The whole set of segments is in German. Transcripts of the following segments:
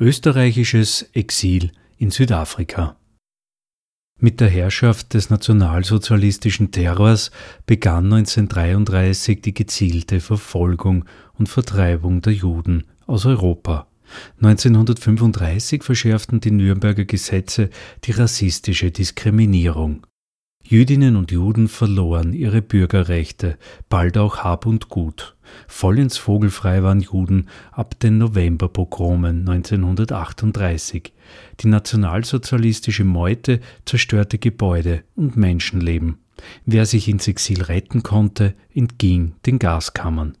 Österreichisches Exil in Südafrika. Mit der Herrschaft des nationalsozialistischen Terrors begann 1933 die gezielte Verfolgung und Vertreibung der Juden aus Europa. 1935 verschärften die Nürnberger Gesetze die rassistische Diskriminierung. Jüdinnen und Juden verloren ihre Bürgerrechte, bald auch Hab und Gut. Vollends vogelfrei waren Juden ab den Novemberpogromen 1938. Die nationalsozialistische Meute zerstörte Gebäude und Menschenleben. Wer sich ins Exil retten konnte, entging den Gaskammern.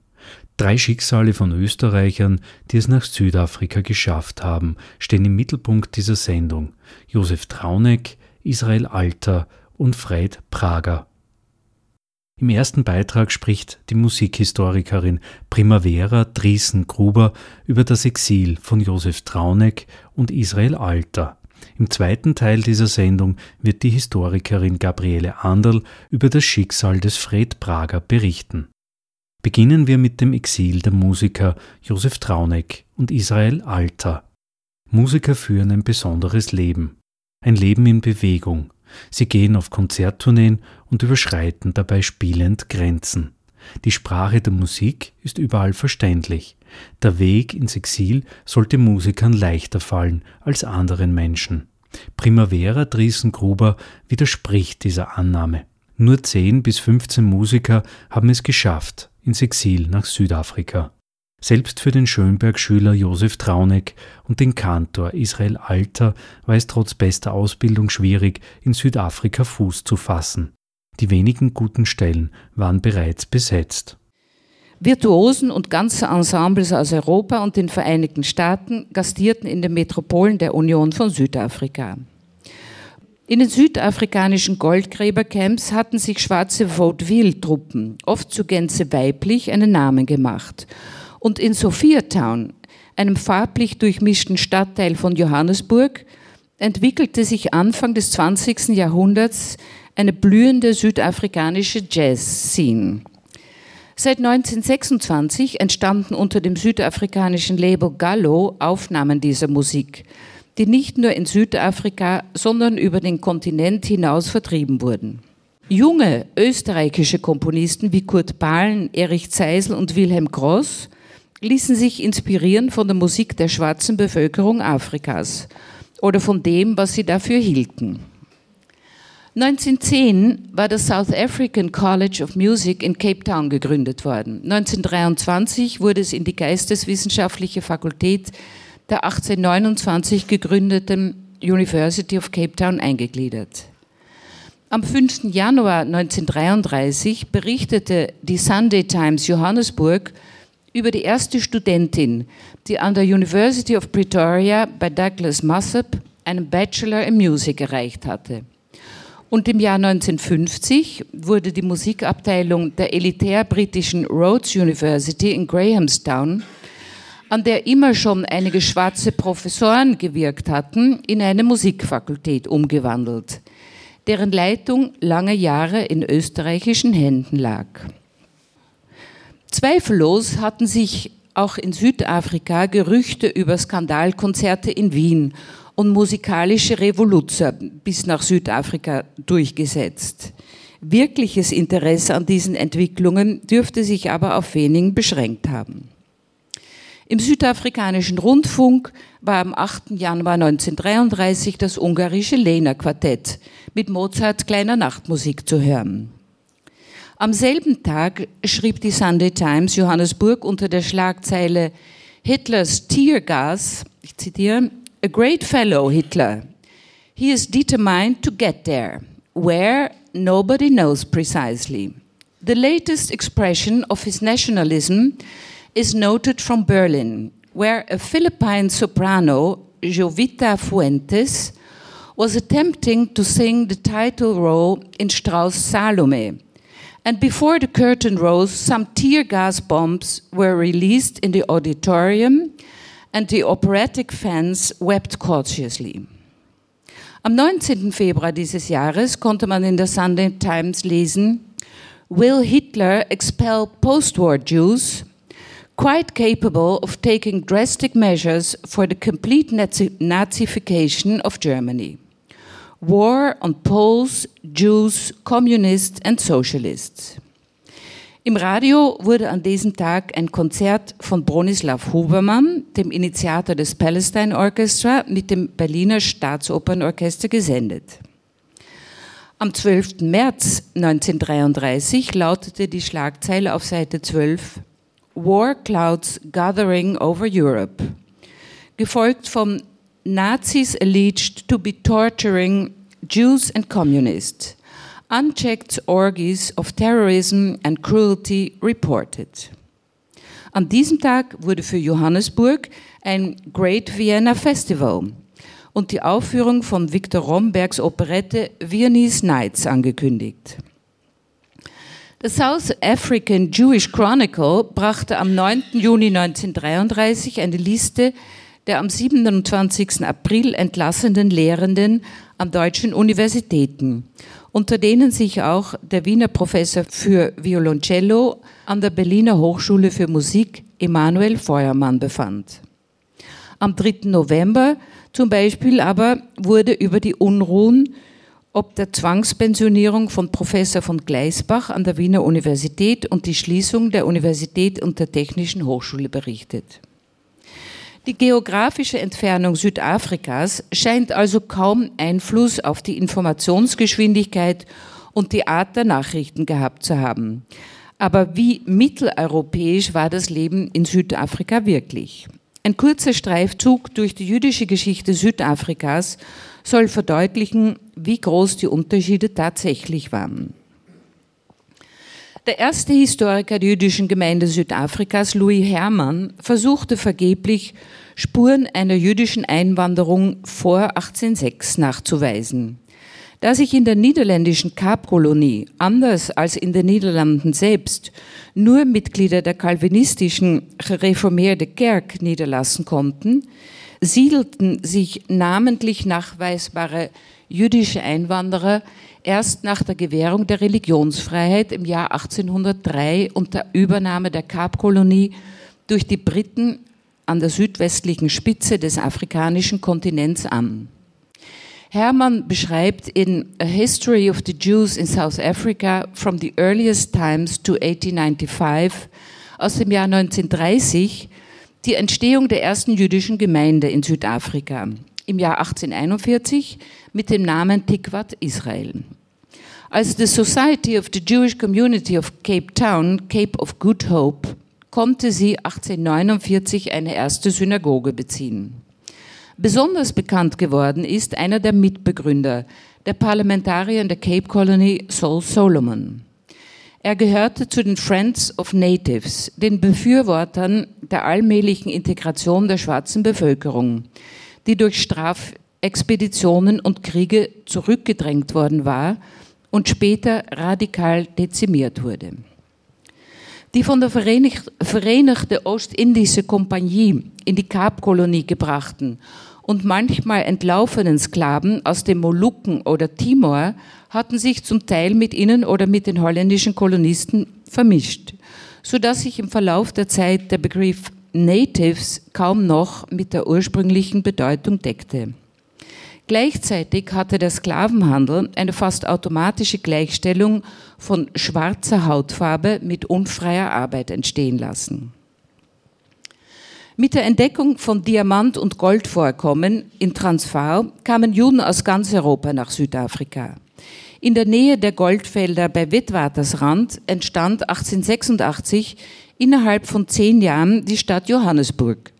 Drei Schicksale von Österreichern, die es nach Südafrika geschafft haben, stehen im Mittelpunkt dieser Sendung. Josef Trauneck, Israel Alter und Fred Prager. Im ersten Beitrag spricht die Musikhistorikerin Primavera Driesen-Gruber über das Exil von Josef Trauneck und Israel Alter. Im zweiten Teil dieser Sendung wird die Historikerin Gabriele Anderl über das Schicksal des Fred Prager berichten. Beginnen wir mit dem Exil der Musiker Josef Trauneck und Israel Alter. Musiker führen ein besonderes Leben, ein Leben in Bewegung, Sie gehen auf Konzerttourneen und überschreiten dabei spielend Grenzen. Die Sprache der Musik ist überall verständlich. Der Weg ins Exil sollte Musikern leichter fallen als anderen Menschen. Primavera Driesen-Gruber widerspricht dieser Annahme. Nur 10 bis 15 Musiker haben es geschafft ins Exil nach Südafrika. Selbst für den Schönberg-Schüler Josef Trauneck und den Kantor Israel Alter war es trotz bester Ausbildung schwierig, in Südafrika Fuß zu fassen. Die wenigen guten Stellen waren bereits besetzt. Virtuosen und ganze Ensembles aus Europa und den Vereinigten Staaten gastierten in den Metropolen der Union von Südafrika. In den südafrikanischen Goldgräbercamps hatten sich schwarze Vaudeville-Truppen, oft zu Gänze weiblich, einen Namen gemacht und in Sophiatown, einem farblich durchmischten Stadtteil von Johannesburg, entwickelte sich Anfang des 20. Jahrhunderts eine blühende südafrikanische Jazz-Scene. Seit 1926 entstanden unter dem südafrikanischen Label Gallo Aufnahmen dieser Musik, die nicht nur in Südafrika, sondern über den Kontinent hinaus vertrieben wurden. Junge österreichische Komponisten wie Kurt Bahlen, Erich Zeisel und Wilhelm Gross ließen sich inspirieren von der Musik der schwarzen Bevölkerung Afrikas oder von dem, was sie dafür hielten. 1910 war das South African College of Music in Cape Town gegründet worden. 1923 wurde es in die Geisteswissenschaftliche Fakultät der 1829 gegründeten University of Cape Town eingegliedert. Am 5. Januar 1933 berichtete die Sunday Times Johannesburg über die erste Studentin, die an der University of Pretoria bei Douglas Massop einen Bachelor in Music erreicht hatte. Und im Jahr 1950 wurde die Musikabteilung der elitär britischen Rhodes University in Grahamstown, an der immer schon einige schwarze Professoren gewirkt hatten, in eine Musikfakultät umgewandelt, deren Leitung lange Jahre in österreichischen Händen lag. Zweifellos hatten sich auch in Südafrika Gerüchte über Skandalkonzerte in Wien und musikalische Revolution bis nach Südafrika durchgesetzt. Wirkliches Interesse an diesen Entwicklungen dürfte sich aber auf wenigen beschränkt haben. Im südafrikanischen Rundfunk war am 8. Januar 1933 das ungarische Lena Quartett mit Mozart kleiner Nachtmusik zu hören. Am selben Tag schrieb die Sunday Times Johannesburg unter der Schlagzeile Hitlers Tear Gas, ich zitiere, A great fellow, Hitler. He is determined to get there. Where? Nobody knows precisely. The latest expression of his nationalism is noted from Berlin, where a Philippine soprano, Jovita Fuentes, was attempting to sing the title role in Strauss' Salome and before the curtain rose, some tear gas bombs were released in the auditorium, and the operatic fans wept cautiously. Am 19. Februar dieses Jahres konnte man in der Sunday Times lesen, Will Hitler expel post-war Jews? quite capable of taking drastic measures for the complete Nazification of Germany. War on Poles, Jews, Communists and Socialists. Im Radio wurde an diesem Tag ein Konzert von Bronislaw Hubermann, dem Initiator des Palestine Orchestra, mit dem Berliner Staatsopernorchester gesendet. Am 12. März 1933 lautete die Schlagzeile auf Seite 12 War Clouds Gathering over Europe, gefolgt vom Nazis alleged to be torturing Jews and Communists. Unchecked orgies of terrorism and cruelty reported. An diesem Tag wurde für Johannesburg ein Great Vienna Festival und die Aufführung von Viktor Rombergs Operette Viennese Nights angekündigt. Das South African Jewish Chronicle brachte am 9. Juni 1933 eine Liste der am 27. April entlassenen Lehrenden an deutschen Universitäten, unter denen sich auch der Wiener Professor für Violoncello an der Berliner Hochschule für Musik Emanuel Feuermann befand. Am 3. November zum Beispiel aber wurde über die Unruhen ob der Zwangspensionierung von Professor von Gleisbach an der Wiener Universität und die Schließung der Universität und der Technischen Hochschule berichtet. Die geografische Entfernung Südafrikas scheint also kaum Einfluss auf die Informationsgeschwindigkeit und die Art der Nachrichten gehabt zu haben. Aber wie mitteleuropäisch war das Leben in Südafrika wirklich? Ein kurzer Streifzug durch die jüdische Geschichte Südafrikas soll verdeutlichen, wie groß die Unterschiede tatsächlich waren. Der erste Historiker der jüdischen Gemeinde Südafrikas, Louis Hermann, versuchte vergeblich, Spuren einer jüdischen Einwanderung vor 1806 nachzuweisen. Da sich in der niederländischen Kapkolonie, anders als in den Niederlanden selbst, nur Mitglieder der kalvinistischen reformierte Kerk niederlassen konnten, siedelten sich namentlich nachweisbare jüdische Einwanderer erst nach der Gewährung der Religionsfreiheit im Jahr 1803 und der Übernahme der Kapkolonie durch die Briten an der südwestlichen Spitze des afrikanischen Kontinents an. Hermann beschreibt in A History of the Jews in South Africa from the Earliest Times to 1895 aus dem Jahr 1930 die Entstehung der ersten jüdischen Gemeinde in Südafrika im Jahr 1841 mit dem Namen Tikvat Israel. Als the Society of the Jewish Community of Cape Town, Cape of Good Hope, konnte sie 1849 eine erste Synagoge beziehen. Besonders bekannt geworden ist einer der Mitbegründer, der Parlamentarier in der Cape Colony Saul Solomon. Er gehörte zu den Friends of Natives, den Befürwortern der allmählichen Integration der schwarzen Bevölkerung, die durch Strafexpeditionen und Kriege zurückgedrängt worden war und später radikal dezimiert wurde. Die von der Vereinigte Ostindische Kompanie in die Kapkolonie gebrachten und manchmal entlaufenen Sklaven aus den Molukken oder Timor hatten sich zum Teil mit ihnen oder mit den holländischen Kolonisten vermischt, sodass sich im Verlauf der Zeit der Begriff Natives kaum noch mit der ursprünglichen Bedeutung deckte. Gleichzeitig hatte der Sklavenhandel eine fast automatische Gleichstellung von schwarzer Hautfarbe mit unfreier Arbeit entstehen lassen. Mit der Entdeckung von Diamant- und Goldvorkommen in Transvaal kamen Juden aus ganz Europa nach Südafrika. In der Nähe der Goldfelder bei Witwatersrand entstand 1886 innerhalb von zehn Jahren die Stadt Johannesburg,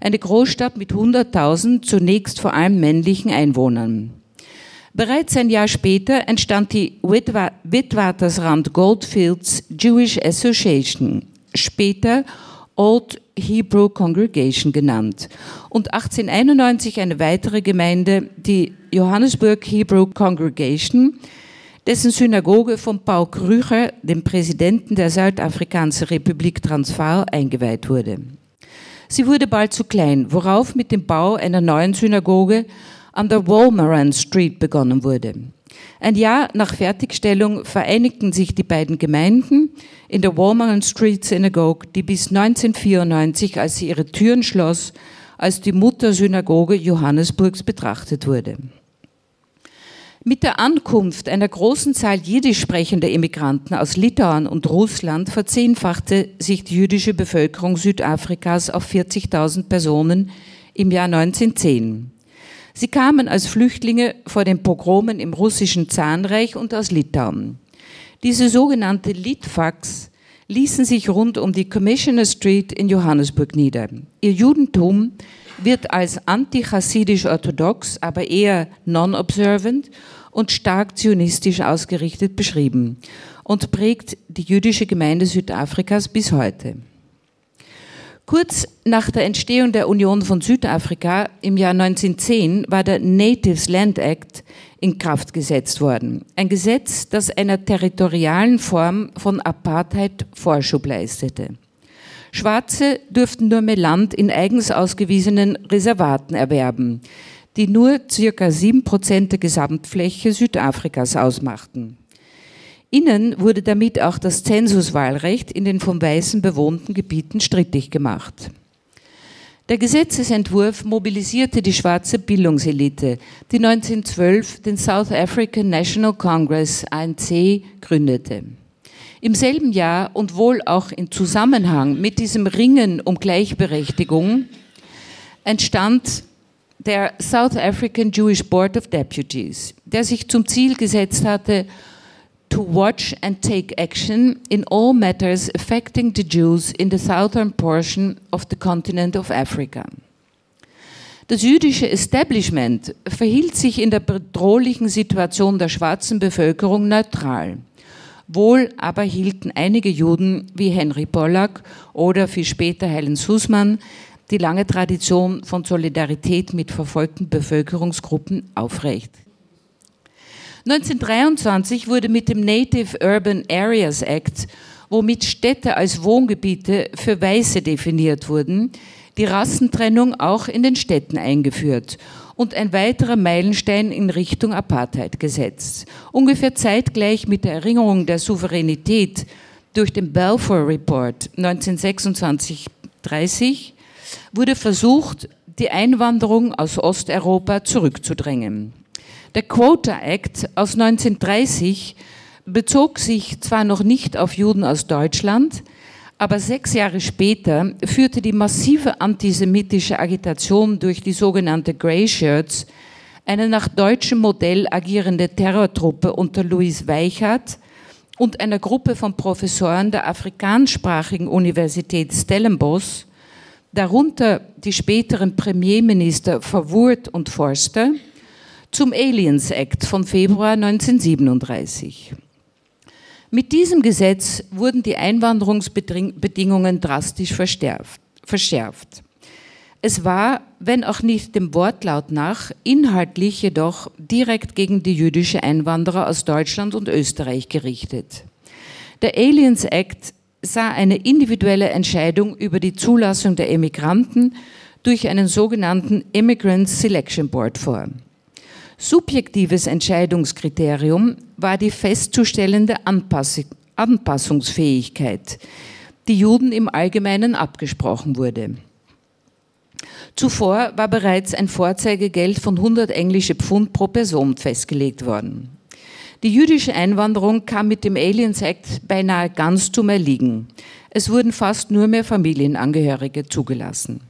eine Großstadt mit 100.000 zunächst vor allem männlichen Einwohnern. Bereits ein Jahr später entstand die Witwatersrand Goldfields Jewish Association, später Old Hebrew Congregation genannt und 1891 eine weitere Gemeinde, die Johannesburg Hebrew Congregation, dessen Synagoge von Paul Krüger, dem Präsidenten der Südafrikanischen Republik Transvaal, eingeweiht wurde. Sie wurde bald zu klein, worauf mit dem Bau einer neuen Synagoge an der Wolmeran Street begonnen wurde. Ein Jahr nach Fertigstellung vereinigten sich die beiden Gemeinden in der Wolmeran Street Synagogue, die bis 1994, als sie ihre Türen schloss, als die Muttersynagoge Johannesburgs betrachtet wurde. Mit der Ankunft einer großen Zahl jiddisch sprechender Immigranten aus Litauen und Russland verzehnfachte sich die jüdische Bevölkerung Südafrikas auf 40.000 Personen im Jahr 1910. Sie kamen als Flüchtlinge vor den Pogromen im russischen Zahnreich und aus Litauen. Diese sogenannte Litfax ließen sich rund um die Commissioner Street in Johannesburg nieder. Ihr Judentum wird als antichassidisch-orthodox, aber eher non-observant und stark zionistisch ausgerichtet beschrieben und prägt die jüdische Gemeinde Südafrikas bis heute. Kurz nach der Entstehung der Union von Südafrika im Jahr 1910 war der Natives Land Act in Kraft gesetzt worden. Ein Gesetz, das einer territorialen Form von Apartheid Vorschub leistete. Schwarze durften nur mehr Land in eigens ausgewiesenen Reservaten erwerben die nur circa sieben Prozent der Gesamtfläche Südafrikas ausmachten. Innen wurde damit auch das Zensuswahlrecht in den von Weißen bewohnten Gebieten strittig gemacht. Der Gesetzesentwurf mobilisierte die schwarze Bildungselite, die 1912 den South African National Congress ANC gründete. Im selben Jahr und wohl auch in Zusammenhang mit diesem Ringen um Gleichberechtigung entstand der South African Jewish Board of Deputies, der sich zum Ziel gesetzt hatte, to watch and take action in all matters affecting the Jews in the southern portion of the continent of Africa. Das jüdische Establishment verhielt sich in der bedrohlichen Situation der schwarzen Bevölkerung neutral. Wohl aber hielten einige Juden wie Henry Pollack oder viel später Helen Sussman die lange Tradition von Solidarität mit verfolgten Bevölkerungsgruppen aufrecht. 1923 wurde mit dem Native Urban Areas Act, womit Städte als Wohngebiete für Weiße definiert wurden, die Rassentrennung auch in den Städten eingeführt und ein weiterer Meilenstein in Richtung Apartheid gesetzt. Ungefähr zeitgleich mit der Erinnerung der Souveränität durch den Balfour Report 1926-30 wurde versucht, die Einwanderung aus Osteuropa zurückzudrängen. Der Quota Act aus 1930 bezog sich zwar noch nicht auf Juden aus Deutschland, aber sechs Jahre später führte die massive antisemitische Agitation durch die sogenannte Grey Shirts, eine nach deutschem Modell agierende Terrortruppe unter Louis Weichert und einer Gruppe von Professoren der afrikansprachigen Universität Stellenbosch, darunter die späteren Premierminister Verwoerd und Forster, zum Aliens Act von Februar 1937. Mit diesem Gesetz wurden die Einwanderungsbedingungen drastisch verschärft. Es war, wenn auch nicht dem Wortlaut nach, inhaltlich jedoch direkt gegen die jüdische Einwanderer aus Deutschland und Österreich gerichtet. Der Aliens Act sah eine individuelle Entscheidung über die Zulassung der Emigranten durch einen sogenannten Immigrant Selection Board vor. Subjektives Entscheidungskriterium war die festzustellende Anpassungsfähigkeit, die Juden im Allgemeinen abgesprochen wurde. Zuvor war bereits ein Vorzeigegeld von 100 englische Pfund pro Person festgelegt worden. Die jüdische Einwanderung kam mit dem Aliens Act beinahe ganz zum Erliegen. Es wurden fast nur mehr Familienangehörige zugelassen.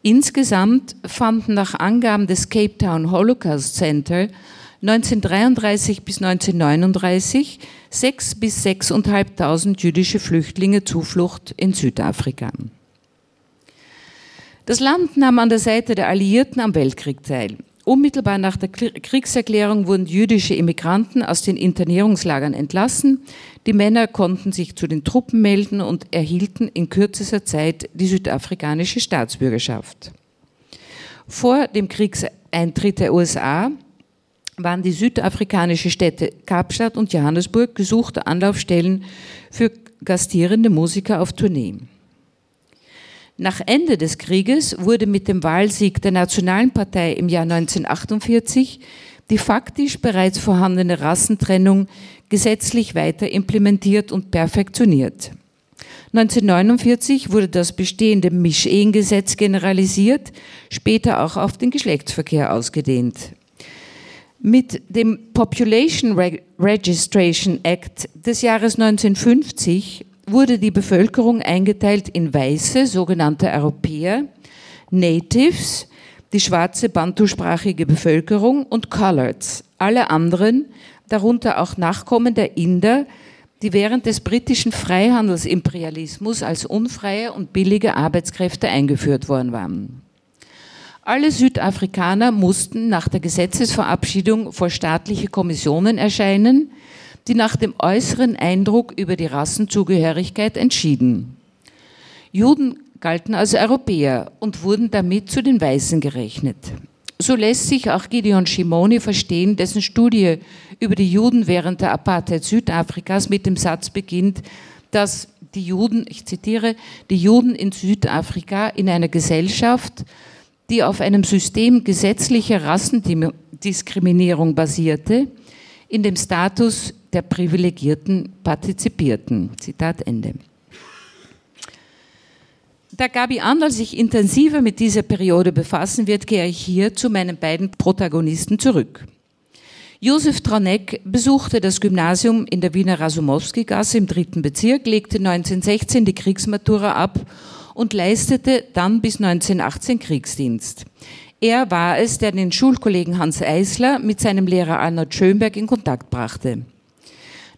Insgesamt fanden nach Angaben des Cape Town Holocaust Center 1933 bis 1939 sechs bis sechseinhalbtausend jüdische Flüchtlinge Zuflucht in Südafrika. Das Land nahm an der Seite der Alliierten am Weltkrieg teil. Unmittelbar nach der Kriegserklärung wurden jüdische Immigranten aus den Internierungslagern entlassen. Die Männer konnten sich zu den Truppen melden und erhielten in kürzester Zeit die südafrikanische Staatsbürgerschaft. Vor dem Kriegseintritt der USA waren die südafrikanischen Städte Kapstadt und Johannesburg gesuchte Anlaufstellen für gastierende Musiker auf Tournee. Nach Ende des Krieges wurde mit dem Wahlsieg der Nationalen Partei im Jahr 1948 die faktisch bereits vorhandene Rassentrennung gesetzlich weiter implementiert und perfektioniert. 1949 wurde das bestehende Mischehengesetz generalisiert, später auch auf den Geschlechtsverkehr ausgedehnt. Mit dem Population Registration Act des Jahres 1950 wurde die Bevölkerung eingeteilt in weiße, sogenannte Europäer, Natives, die schwarze bantusprachige Bevölkerung und Coloreds, alle anderen, darunter auch Nachkommen der Inder, die während des britischen Freihandelsimperialismus als unfreie und billige Arbeitskräfte eingeführt worden waren. Alle Südafrikaner mussten nach der Gesetzesverabschiedung vor staatliche Kommissionen erscheinen, die nach dem äußeren Eindruck über die Rassenzugehörigkeit entschieden. Juden galten als Europäer und wurden damit zu den Weißen gerechnet. So lässt sich auch Gideon Shimoni verstehen, dessen Studie über die Juden während der Apartheid Südafrikas mit dem Satz beginnt, dass die Juden, ich zitiere, die Juden in Südafrika in einer Gesellschaft, die auf einem System gesetzlicher Rassendiskriminierung basierte, in dem Status der Privilegierten partizipierten. Zitat Ende. Da Gabi Anderl sich intensiver mit dieser Periode befassen wird, kehre ich hier zu meinen beiden Protagonisten zurück. Josef Traneck besuchte das Gymnasium in der Wiener Rasumowski-Gasse im dritten Bezirk, legte 1916 die Kriegsmatura ab und leistete dann bis 1918 Kriegsdienst. Er war es, der den Schulkollegen Hans Eisler mit seinem Lehrer Arnold Schönberg in Kontakt brachte.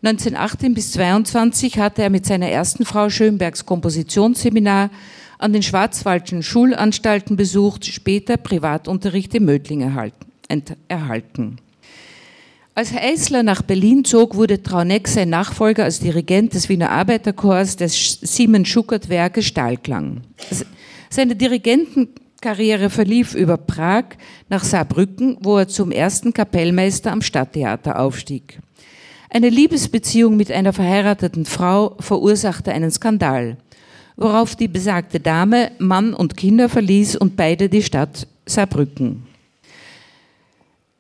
1918 bis 22 hatte er mit seiner ersten Frau Schönbergs Kompositionsseminar an den Schwarzwaldschen Schulanstalten besucht, später Privatunterricht in Mödling erhalten. Als Eisler nach Berlin zog, wurde Trauneck sein Nachfolger als Dirigent des Wiener Arbeiterchors des Siemens Schuckert Werke Stahlklang. Seine Dirigentenkarriere verlief über Prag nach Saarbrücken, wo er zum ersten Kapellmeister am Stadttheater aufstieg. Eine Liebesbeziehung mit einer verheirateten Frau verursachte einen Skandal, worauf die besagte Dame Mann und Kinder verließ und beide die Stadt Saarbrücken.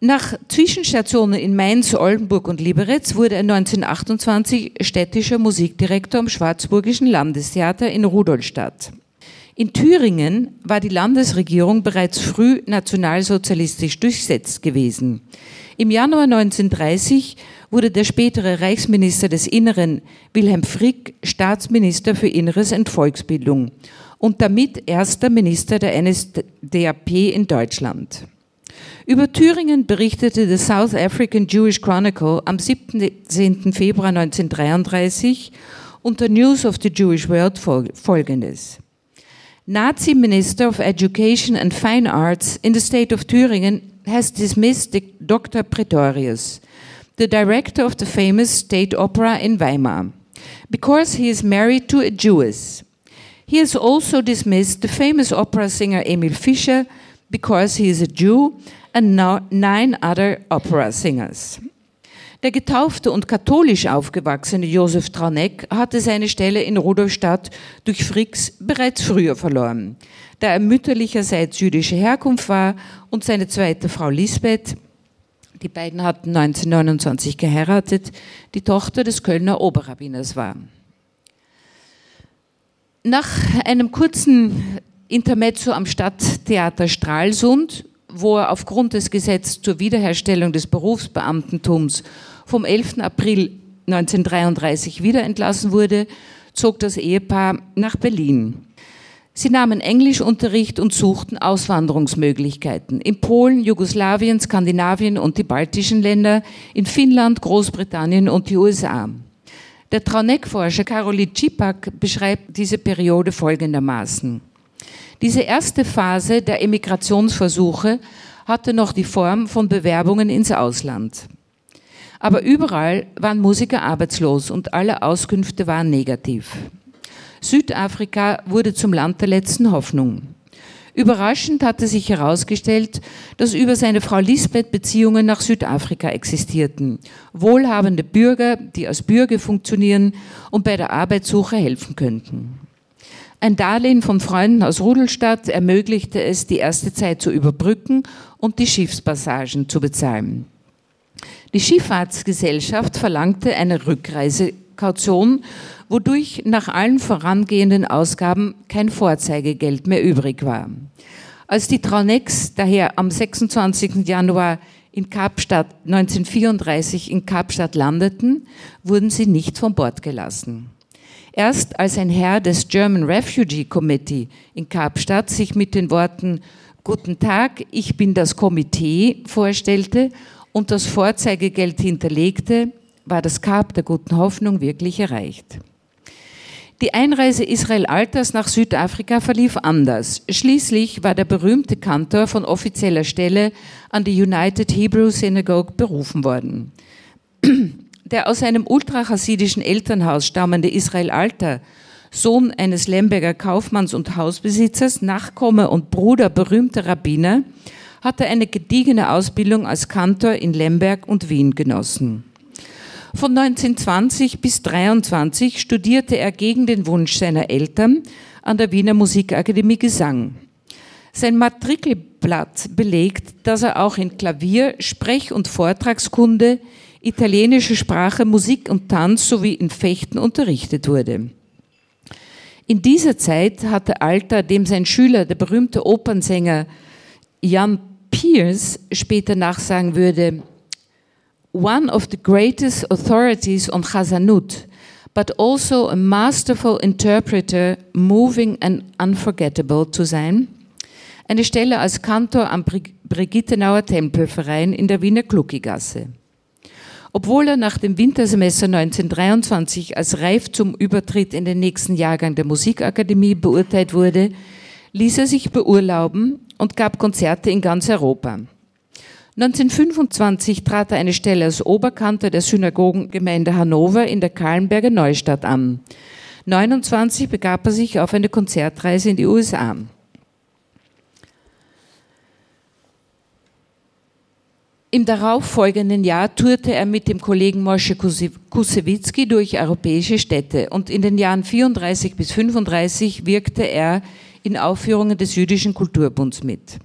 Nach Zwischenstationen in Mainz, Oldenburg und Liberec wurde er 1928 städtischer Musikdirektor am Schwarzburgischen Landestheater in Rudolstadt. In Thüringen war die Landesregierung bereits früh nationalsozialistisch durchsetzt gewesen. Im Januar 1930 wurde der spätere Reichsminister des Inneren Wilhelm Frick Staatsminister für Inneres und Volksbildung und damit erster Minister der NSDAP in Deutschland. Über Thüringen berichtete the South African Jewish Chronicle am 17. Februar 1933 unter News of the Jewish World folgendes. Nazi Minister of Education and Fine Arts in the state of Thüringen has dismissed Dr. Pretorius the director of the famous state opera in Weimar, because he is married to a Jewess. He has also dismissed the famous opera singer Emil Fischer because he is a Jew and nine other opera singers. Der getaufte und katholisch aufgewachsene Josef Traneck hatte seine Stelle in Rudolstadt durch Fricks bereits früher verloren, da er mütterlicherseits jüdischer Herkunft war und seine zweite Frau Lisbeth die beiden hatten 1929 geheiratet, die Tochter des Kölner Oberrabbiners war. Nach einem kurzen Intermezzo am Stadttheater Stralsund, wo er aufgrund des Gesetzes zur Wiederherstellung des Berufsbeamtentums vom 11. April 1933 wieder entlassen wurde, zog das Ehepaar nach Berlin. Sie nahmen Englischunterricht und suchten Auswanderungsmöglichkeiten in Polen, Jugoslawien, Skandinavien und die baltischen Länder, in Finnland, Großbritannien und die USA. Der Trauneck-Forscher Karoli Cipak beschreibt diese Periode folgendermaßen. Diese erste Phase der Emigrationsversuche hatte noch die Form von Bewerbungen ins Ausland. Aber überall waren Musiker arbeitslos und alle Auskünfte waren negativ. Südafrika wurde zum Land der letzten Hoffnung. Überraschend hatte sich herausgestellt, dass über seine Frau Lisbeth Beziehungen nach Südafrika existierten. Wohlhabende Bürger, die als Bürger funktionieren und bei der Arbeitssuche helfen könnten. Ein Darlehen von Freunden aus Rudelstadt ermöglichte es, die erste Zeit zu überbrücken und die Schiffspassagen zu bezahlen. Die Schifffahrtsgesellschaft verlangte eine Rückreisekaution, wodurch nach allen vorangehenden Ausgaben kein Vorzeigegeld mehr übrig war. Als die Traunex daher am 26. Januar in Kapstadt 1934 in Kapstadt landeten, wurden sie nicht von Bord gelassen. Erst als ein Herr des German Refugee Committee in Kapstadt sich mit den Worten Guten Tag, ich bin das Komitee vorstellte und das Vorzeigegeld hinterlegte, war das Kap der guten Hoffnung wirklich erreicht. Die Einreise Israel Alters nach Südafrika verlief anders. Schließlich war der berühmte Kantor von offizieller Stelle an die United Hebrew Synagogue berufen worden. Der aus einem ultrachasidischen Elternhaus stammende Israel Alter, Sohn eines Lemberger Kaufmanns und Hausbesitzers, Nachkomme und Bruder berühmter Rabbiner, hatte eine gediegene Ausbildung als Kantor in Lemberg und Wien genossen. Von 1920 bis 1923 studierte er gegen den Wunsch seiner Eltern an der Wiener Musikakademie Gesang. Sein Matrikelblatt belegt, dass er auch in Klavier, Sprech- und Vortragskunde, italienische Sprache, Musik und Tanz sowie in Fechten unterrichtet wurde. In dieser Zeit hatte Alter, dem sein Schüler, der berühmte Opernsänger Jan Pierce, später nachsagen würde, one of the greatest authorities on Chazanut, but also a masterful interpreter, moving and unforgettable zu sein. Eine Stelle als Kantor am Brigittenauer Tempelverein in der Wiener Kluckigasse. Obwohl er nach dem Wintersemester 1923 als reif zum Übertritt in den nächsten Jahrgang der Musikakademie beurteilt wurde, ließ er sich beurlauben und gab Konzerte in ganz Europa. 1925 trat er eine Stelle als Oberkantor der Synagogengemeinde Hannover in der Kahlenberger Neustadt an. 1929 begab er sich auf eine Konzertreise in die USA. Im darauffolgenden Jahr tourte er mit dem Kollegen Moshe Kusewitzki durch europäische Städte und in den Jahren 34 bis 35 wirkte er in Aufführungen des Jüdischen Kulturbunds mit.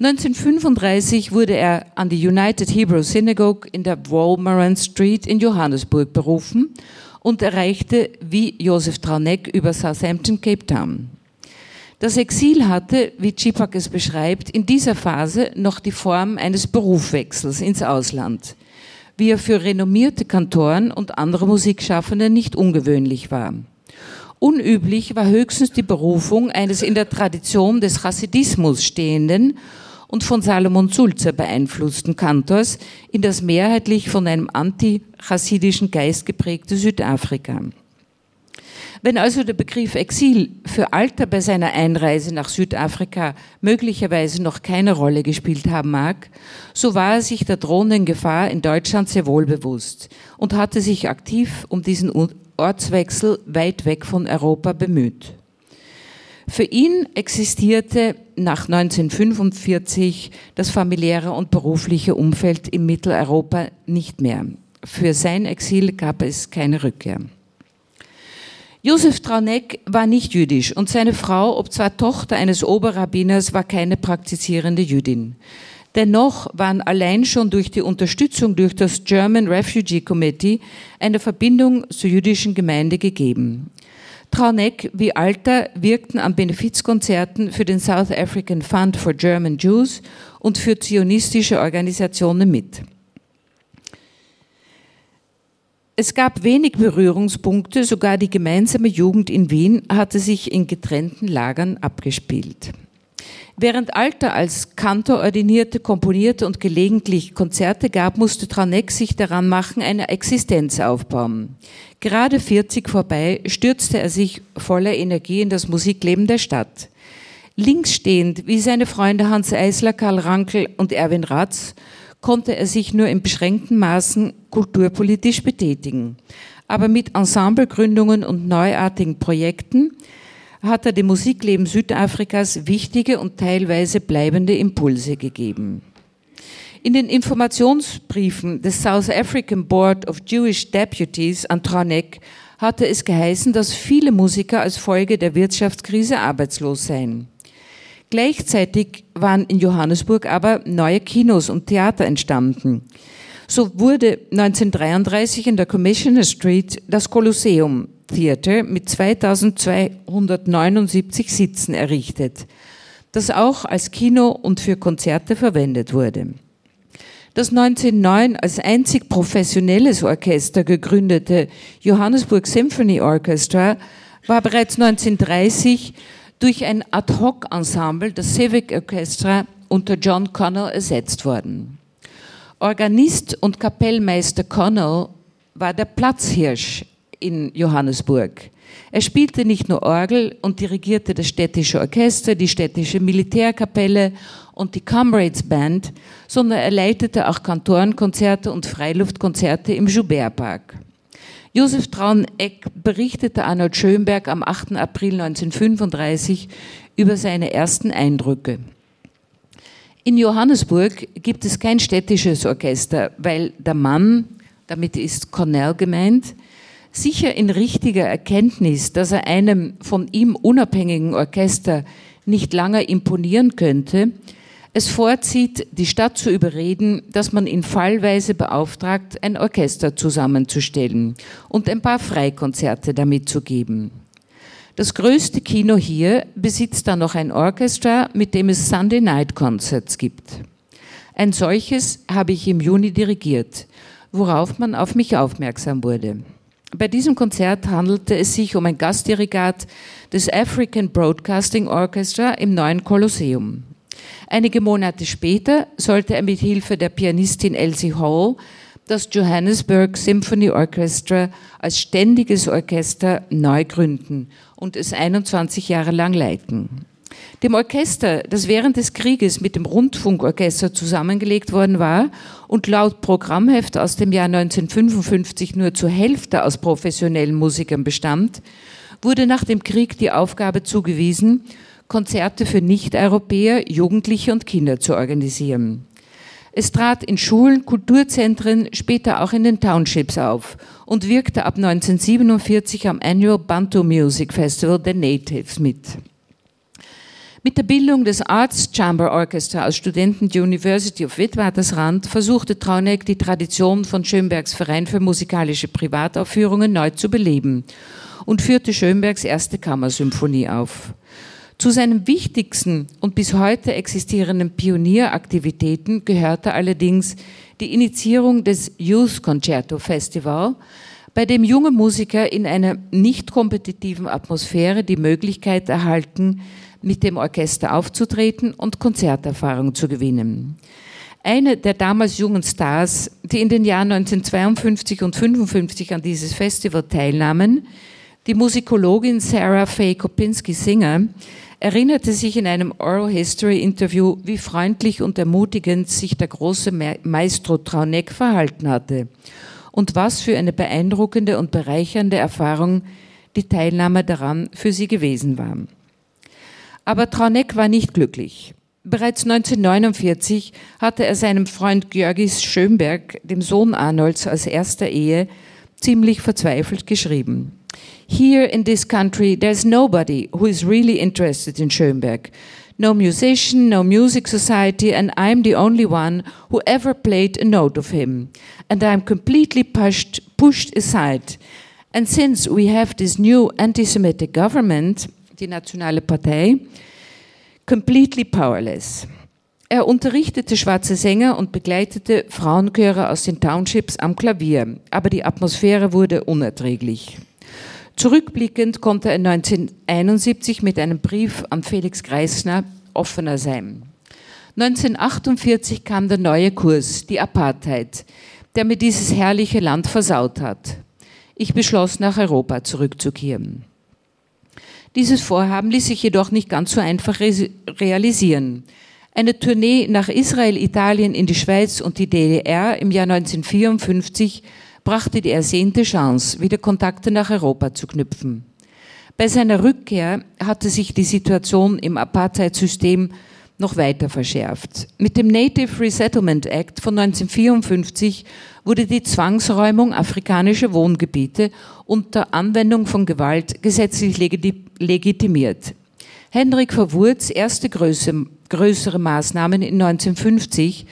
1935 wurde er an die United Hebrew Synagogue in der Walmaran Street in Johannesburg berufen und erreichte wie Josef Trauneck über Southampton Cape Town. Das Exil hatte, wie Chipak es beschreibt, in dieser Phase noch die Form eines Berufwechsels ins Ausland, wie er für renommierte Kantoren und andere Musikschaffende nicht ungewöhnlich war. Unüblich war höchstens die Berufung eines in der Tradition des Chassidismus stehenden und von Salomon Sulzer beeinflussten Kantors in das mehrheitlich von einem anti-chassidischen Geist geprägte Südafrika. Wenn also der Begriff Exil für Alter bei seiner Einreise nach Südafrika möglicherweise noch keine Rolle gespielt haben mag, so war er sich der drohenden Gefahr in Deutschland sehr wohl bewusst und hatte sich aktiv um diesen Ortswechsel weit weg von Europa bemüht. Für ihn existierte nach 1945 das familiäre und berufliche Umfeld im Mitteleuropa nicht mehr. Für sein Exil gab es keine Rückkehr. Josef Trauneck war nicht jüdisch und seine Frau, ob zwar Tochter eines Oberrabbiners, war keine praktizierende Jüdin. Dennoch waren allein schon durch die Unterstützung durch das German Refugee Committee eine Verbindung zur jüdischen Gemeinde gegeben. Trauneck wie Alter wirkten an Benefizkonzerten für den South African Fund for German Jews und für zionistische Organisationen mit. Es gab wenig Berührungspunkte, sogar die gemeinsame Jugend in Wien hatte sich in getrennten Lagern abgespielt. Während Alter als Kantor ordinierte, komponierte und gelegentlich Konzerte gab, musste Traneck sich daran machen, eine Existenz aufbauen. Gerade 40 vorbei stürzte er sich voller Energie in das Musikleben der Stadt. Linksstehend, wie seine Freunde Hans Eisler, Karl Rankel und Erwin Ratz, konnte er sich nur in beschränkten Maßen kulturpolitisch betätigen. Aber mit Ensemblegründungen und neuartigen Projekten hat er dem Musikleben Südafrikas wichtige und teilweise bleibende Impulse gegeben. In den Informationsbriefen des South African Board of Jewish Deputies an Tronek hatte es geheißen, dass viele Musiker als Folge der Wirtschaftskrise arbeitslos seien. Gleichzeitig waren in Johannesburg aber neue Kinos und Theater entstanden. So wurde 1933 in der Commissioner Street das Kolosseum Theater mit 2279 Sitzen errichtet, das auch als Kino und für Konzerte verwendet wurde. Das 1909 als einzig professionelles Orchester gegründete Johannesburg Symphony Orchestra war bereits 1930 durch ein Ad-hoc-Ensemble, das Civic Orchestra, unter John Connell ersetzt worden. Organist und Kapellmeister Connell war der Platzhirsch in Johannesburg. Er spielte nicht nur Orgel und dirigierte das städtische Orchester, die städtische Militärkapelle und die Comrades Band, sondern er leitete auch Kantorenkonzerte und Freiluftkonzerte im Joubert-Park. Josef Trauneck berichtete Arnold Schönberg am 8. April 1935 über seine ersten Eindrücke. In Johannesburg gibt es kein städtisches Orchester, weil der Mann, damit ist Cornell gemeint, sicher in richtiger Erkenntnis, dass er einem von ihm unabhängigen Orchester nicht lange imponieren könnte, es vorzieht, die Stadt zu überreden, dass man ihn fallweise beauftragt, ein Orchester zusammenzustellen und ein paar Freikonzerte damit zu geben. Das größte Kino hier besitzt dann noch ein Orchester, mit dem es Sunday Night Concerts gibt. Ein solches habe ich im Juni dirigiert, worauf man auf mich aufmerksam wurde. Bei diesem Konzert handelte es sich um ein Gastdirigat des African Broadcasting Orchestra im neuen Kolosseum. Einige Monate später sollte er mit Hilfe der Pianistin Elsie Hall das Johannesburg Symphony Orchestra als ständiges Orchester neu gründen und es 21 Jahre lang leiten. Dem Orchester, das während des Krieges mit dem Rundfunkorchester zusammengelegt worden war und laut Programmheft aus dem Jahr 1955 nur zur Hälfte aus professionellen Musikern bestand, wurde nach dem Krieg die Aufgabe zugewiesen, Konzerte für Nicht-Europäer, Jugendliche und Kinder zu organisieren. Es trat in Schulen, Kulturzentren, später auch in den Townships auf und wirkte ab 1947 am Annual Bantu Music Festival der Natives mit. Mit der Bildung des Arts Chamber Orchestra als Studenten der University of Witwatersrand versuchte Trauneck die Tradition von Schönbergs Verein für musikalische Privataufführungen neu zu beleben und führte Schönbergs erste Kammersymphonie auf. Zu seinen wichtigsten und bis heute existierenden Pionieraktivitäten gehörte allerdings die Initiierung des Youth Concerto Festival, bei dem junge Musiker in einer nicht kompetitiven Atmosphäre die Möglichkeit erhalten, mit dem Orchester aufzutreten und Konzerterfahrung zu gewinnen. Eine der damals jungen Stars, die in den Jahren 1952 und 1955 an dieses Festival teilnahmen, die Musikologin Sarah Faye Kopinski-Singer, erinnerte sich in einem Oral History Interview, wie freundlich und ermutigend sich der große Maestro Trauneck verhalten hatte und was für eine beeindruckende und bereichernde Erfahrung die Teilnahme daran für sie gewesen war. Aber Trauneck war nicht glücklich. Bereits 1949 hatte er seinem Freund Georgis Schönberg, dem Sohn Arnolds aus erster Ehe, ziemlich verzweifelt geschrieben. Here in this country, there's nobody who is really interested in Schönberg. No musician, no music society, and I'm the only one who ever played a note of him. And I'm completely pushed, pushed aside. And since we have this new anti Semitic government, die Nationale Partei, completely powerless. Er unterrichtete schwarze Sänger und begleitete Frauenchöre aus den Townships am Klavier, aber die Atmosphäre wurde unerträglich. Zurückblickend konnte er 1971 mit einem Brief an Felix Greisner offener sein. 1948 kam der neue Kurs, die Apartheid, der mir dieses herrliche Land versaut hat. Ich beschloss, nach Europa zurückzukehren. Dieses Vorhaben ließ sich jedoch nicht ganz so einfach realisieren. Eine Tournee nach Israel, Italien, in die Schweiz und die DDR im Jahr 1954 brachte die ersehnte Chance, wieder Kontakte nach Europa zu knüpfen. Bei seiner Rückkehr hatte sich die Situation im Apartheid-System noch weiter verschärft. Mit dem Native Resettlement Act von 1954 wurde die Zwangsräumung afrikanischer Wohngebiete unter Anwendung von Gewalt gesetzlich legitimiert. Hendrik Verwurz erste Größe, größere Maßnahmen in 1950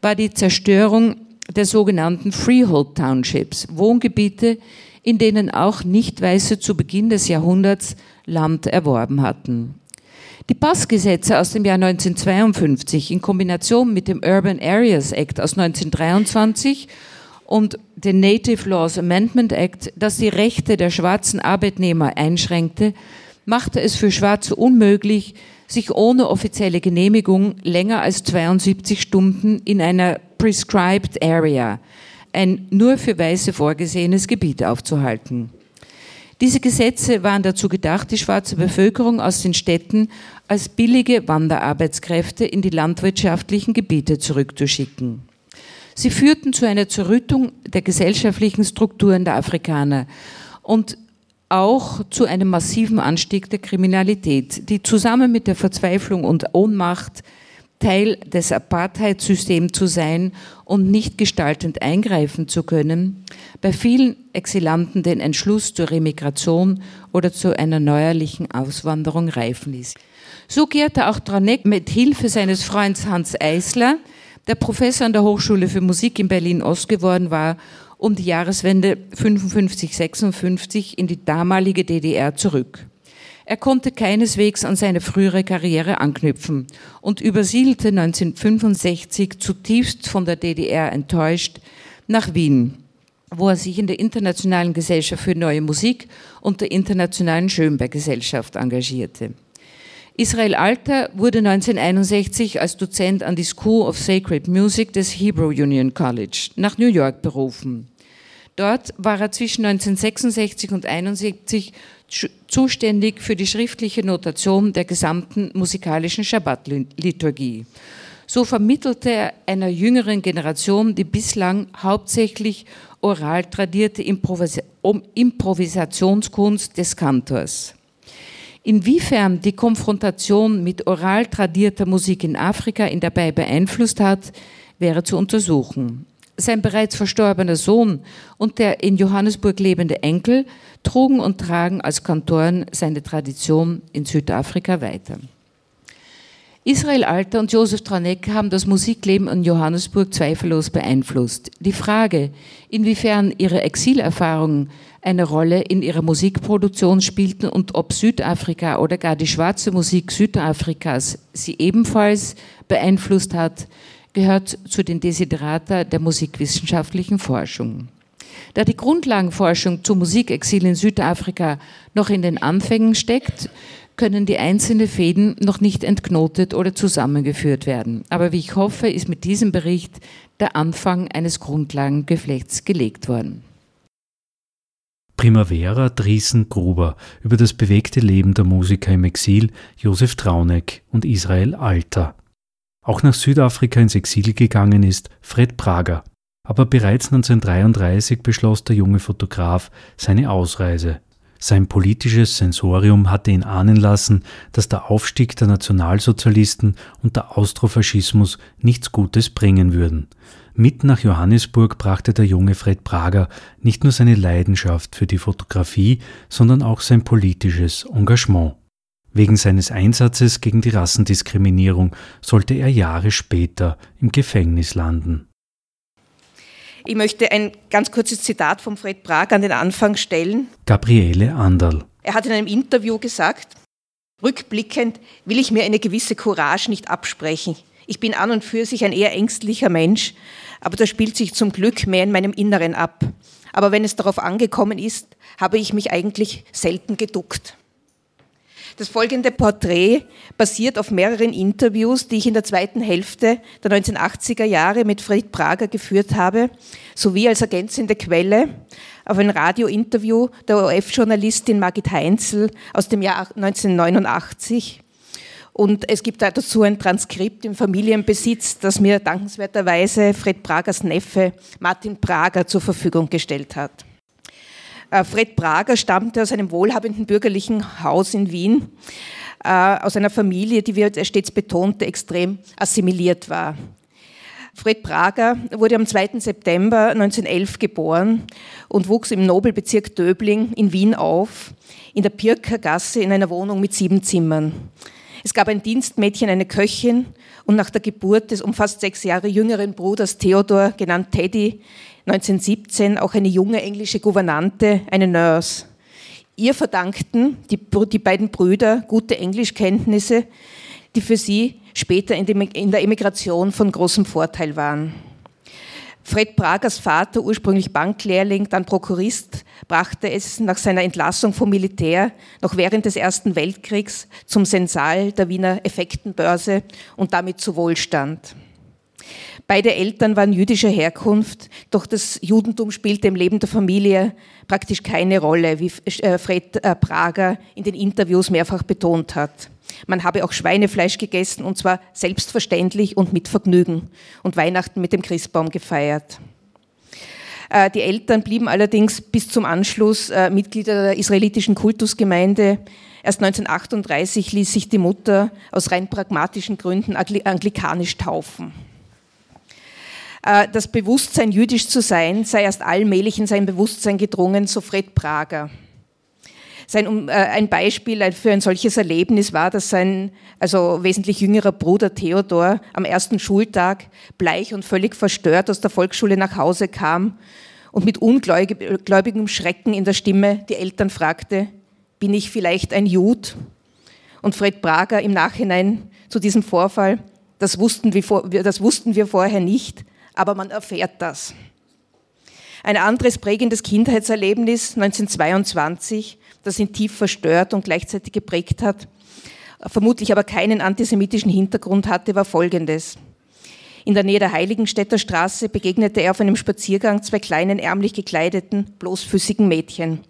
war die Zerstörung der sogenannten Freehold Townships, Wohngebiete, in denen auch Nicht-Weiße zu Beginn des Jahrhunderts Land erworben hatten. Die Passgesetze aus dem Jahr 1952 in Kombination mit dem Urban Areas Act aus 1923 und dem Native Laws Amendment Act, das die Rechte der schwarzen Arbeitnehmer einschränkte, machte es für Schwarze unmöglich, sich ohne offizielle Genehmigung länger als 72 Stunden in einer prescribed area, ein nur für Weiße vorgesehenes Gebiet aufzuhalten. Diese Gesetze waren dazu gedacht, die schwarze Bevölkerung aus den Städten als billige Wanderarbeitskräfte in die landwirtschaftlichen Gebiete zurückzuschicken. Sie führten zu einer Zerrüttung der gesellschaftlichen Strukturen der Afrikaner und auch zu einem massiven Anstieg der Kriminalität, die zusammen mit der Verzweiflung und Ohnmacht Teil des Apartheid-Systems zu sein und nicht gestaltend eingreifen zu können, bei vielen Exilanten den Entschluss zur Remigration oder zu einer neuerlichen Auswanderung reifen ließ. So kehrte auch Tranek mit Hilfe seines Freundes Hans Eisler, der Professor an der Hochschule für Musik in Berlin-Ost geworden war, um die Jahreswende 55-56 in die damalige DDR zurück. Er konnte keineswegs an seine frühere Karriere anknüpfen und übersiedelte 1965 zutiefst von der DDR enttäuscht nach Wien, wo er sich in der Internationalen Gesellschaft für Neue Musik und der Internationalen Schönberg-Gesellschaft engagierte. Israel Alter wurde 1961 als Dozent an die School of Sacred Music des Hebrew Union College nach New York berufen. Dort war er zwischen 1966 und 1971 zuständig für die schriftliche Notation der gesamten musikalischen Schabbat-Liturgie. So vermittelte er einer jüngeren Generation die bislang hauptsächlich oral tradierte Improvisationskunst des Kantors. Inwiefern die Konfrontation mit oral tradierter Musik in Afrika ihn dabei beeinflusst hat, wäre zu untersuchen. Sein bereits verstorbener Sohn und der in Johannesburg lebende Enkel trugen und tragen als Kantoren seine Tradition in Südafrika weiter. Israel Alter und Josef Tranek haben das Musikleben in Johannesburg zweifellos beeinflusst. Die Frage, inwiefern ihre Exilerfahrungen eine Rolle in ihrer Musikproduktion spielten und ob Südafrika oder gar die schwarze Musik Südafrikas sie ebenfalls beeinflusst hat, gehört zu den Desiderata der musikwissenschaftlichen Forschung. Da die Grundlagenforschung zum Musikexil in Südafrika noch in den Anfängen steckt, können die einzelnen Fäden noch nicht entknotet oder zusammengeführt werden. Aber wie ich hoffe, ist mit diesem Bericht der Anfang eines Grundlagengeflechts gelegt worden. Primavera Driesen Gruber über das bewegte Leben der Musiker im Exil Josef Trauneck und Israel Alter. Auch nach Südafrika ins Exil gegangen ist Fred Prager. Aber bereits 1933 beschloss der junge Fotograf seine Ausreise. Sein politisches Sensorium hatte ihn ahnen lassen, dass der Aufstieg der Nationalsozialisten und der Austrofaschismus nichts Gutes bringen würden. Mit nach Johannesburg brachte der junge Fred Prager nicht nur seine Leidenschaft für die Fotografie, sondern auch sein politisches Engagement. Wegen seines Einsatzes gegen die Rassendiskriminierung sollte er Jahre später im Gefängnis landen. Ich möchte ein ganz kurzes Zitat von Fred Prager an den Anfang stellen. Gabriele Anderl. Er hat in einem Interview gesagt, rückblickend will ich mir eine gewisse Courage nicht absprechen. Ich bin an und für sich ein eher ängstlicher Mensch, aber das spielt sich zum Glück mehr in meinem Inneren ab. Aber wenn es darauf angekommen ist, habe ich mich eigentlich selten geduckt. Das folgende Porträt basiert auf mehreren Interviews, die ich in der zweiten Hälfte der 1980er Jahre mit Fred Prager geführt habe, sowie als ergänzende Quelle auf ein Radiointerview der ORF-Journalistin Margit Heinzel aus dem Jahr 1989 und es gibt dazu ein Transkript im Familienbesitz, das mir dankenswerterweise Fred Pragers Neffe Martin Prager zur Verfügung gestellt hat. Äh, Fred Prager stammte aus einem wohlhabenden bürgerlichen Haus in Wien. äh, aus einer Familie, die, wie er stets betonte, extrem assimiliert war. Fred Prager wurde am 2. September 1911 geboren und wuchs im Nobelbezirk Döbling in Wien auf, in der Pirker Gasse in einer Wohnung mit sieben Zimmern. Es gab ein Dienstmädchen, eine Köchin und nach der Geburt des um fast sechs Jahre jüngeren Bruders Theodor, genannt Teddy, 1917 auch eine junge englische Gouvernante, eine Nurse. Ihr verdankten die, die beiden Brüder gute Englischkenntnisse, die für sie später in, der Emigration von großem Vorteil waren. Fred Pragers Vater, ursprünglich Banklehrling, dann Prokurist, brachte es nach seiner Entlassung vom Militär noch während des Ersten Weltkriegs zum Sensal der Wiener Effektenbörse und damit zu Wohlstand. Beide Eltern waren jüdischer Herkunft, doch das Judentum spielte im Leben der Familie praktisch keine Rolle, wie äh, Fred äh, Prager in den Interviews mehrfach betont hat. Man habe auch Schweinefleisch gegessen und zwar selbstverständlich und mit Vergnügen und Weihnachten mit dem Christbaum gefeiert. Äh, die Eltern blieben allerdings bis zum Anschluss Mitglieder der israelitischen Kultusgemeinde. Erst 1938 ließ sich die Mutter aus rein pragmatischen Gründen anglikanisch taufen. Äh, das Bewusstsein, jüdisch zu sein, sei erst allmählich in sein Bewusstsein gedrungen, so Fred Prager. Sein, äh, ein Beispiel für ein solches Erlebnis war, dass sein also wesentlich jüngerer Bruder Theodor am ersten Schultag bleich und völlig verstört aus der Volksschule nach Hause kam und mit ungläubigem Schrecken in der Stimme die Eltern fragte, bin ich vielleicht ein Jud? Und Fred Prager im Nachhinein zu diesem Vorfall, das wussten wir, das wussten wir vorher nicht, aber man erfährt das. Ein anderes prägendes Kindheitserlebnis 1922, das ihn tief verstört und gleichzeitig geprägt hat, vermutlich aber keinen antisemitischen Hintergrund hatte, war folgendes. In der Nähe der Heiligenstädter Straße begegnete er auf einem Spaziergang zwei kleinen ärmlich gekleideten, bloßfüßigen Mädchen.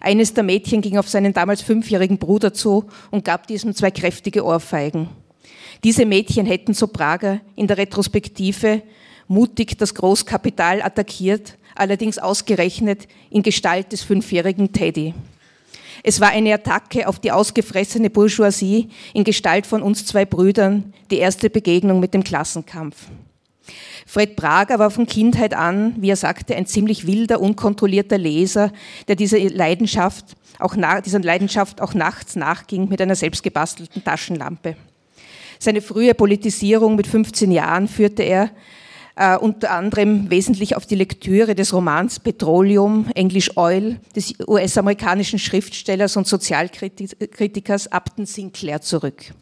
Eines der Mädchen ging auf seinen damals fünfjährigen Bruder zu und gab diesem zwei kräftige Ohrfeigen. Diese Mädchen hätten, so Prager, in der Retrospektive mutig das Großkapital attackiert, allerdings ausgerechnet in Gestalt des fünfjährigen Teddy. Es war eine Attacke auf die ausgefressene Bourgeoisie in Gestalt von uns zwei Brüdern, die erste Begegnung mit dem Klassenkampf. Fred Prager war von Kindheit an, wie er sagte, ein ziemlich wilder, unkontrollierter Leser, der diese Leidenschaft auch nach, dieser Leidenschaft auch nachts nachging mit einer selbstgebastelten Taschenlampe. Seine frühe Politisierung mit 15 Jahren führte er äh, unter anderem wesentlich auf die Lektüre des Romans Petroleum, Englisch Oil, des US-amerikanischen Schriftstellers und Sozialkritikers Upton Sinclair zurück.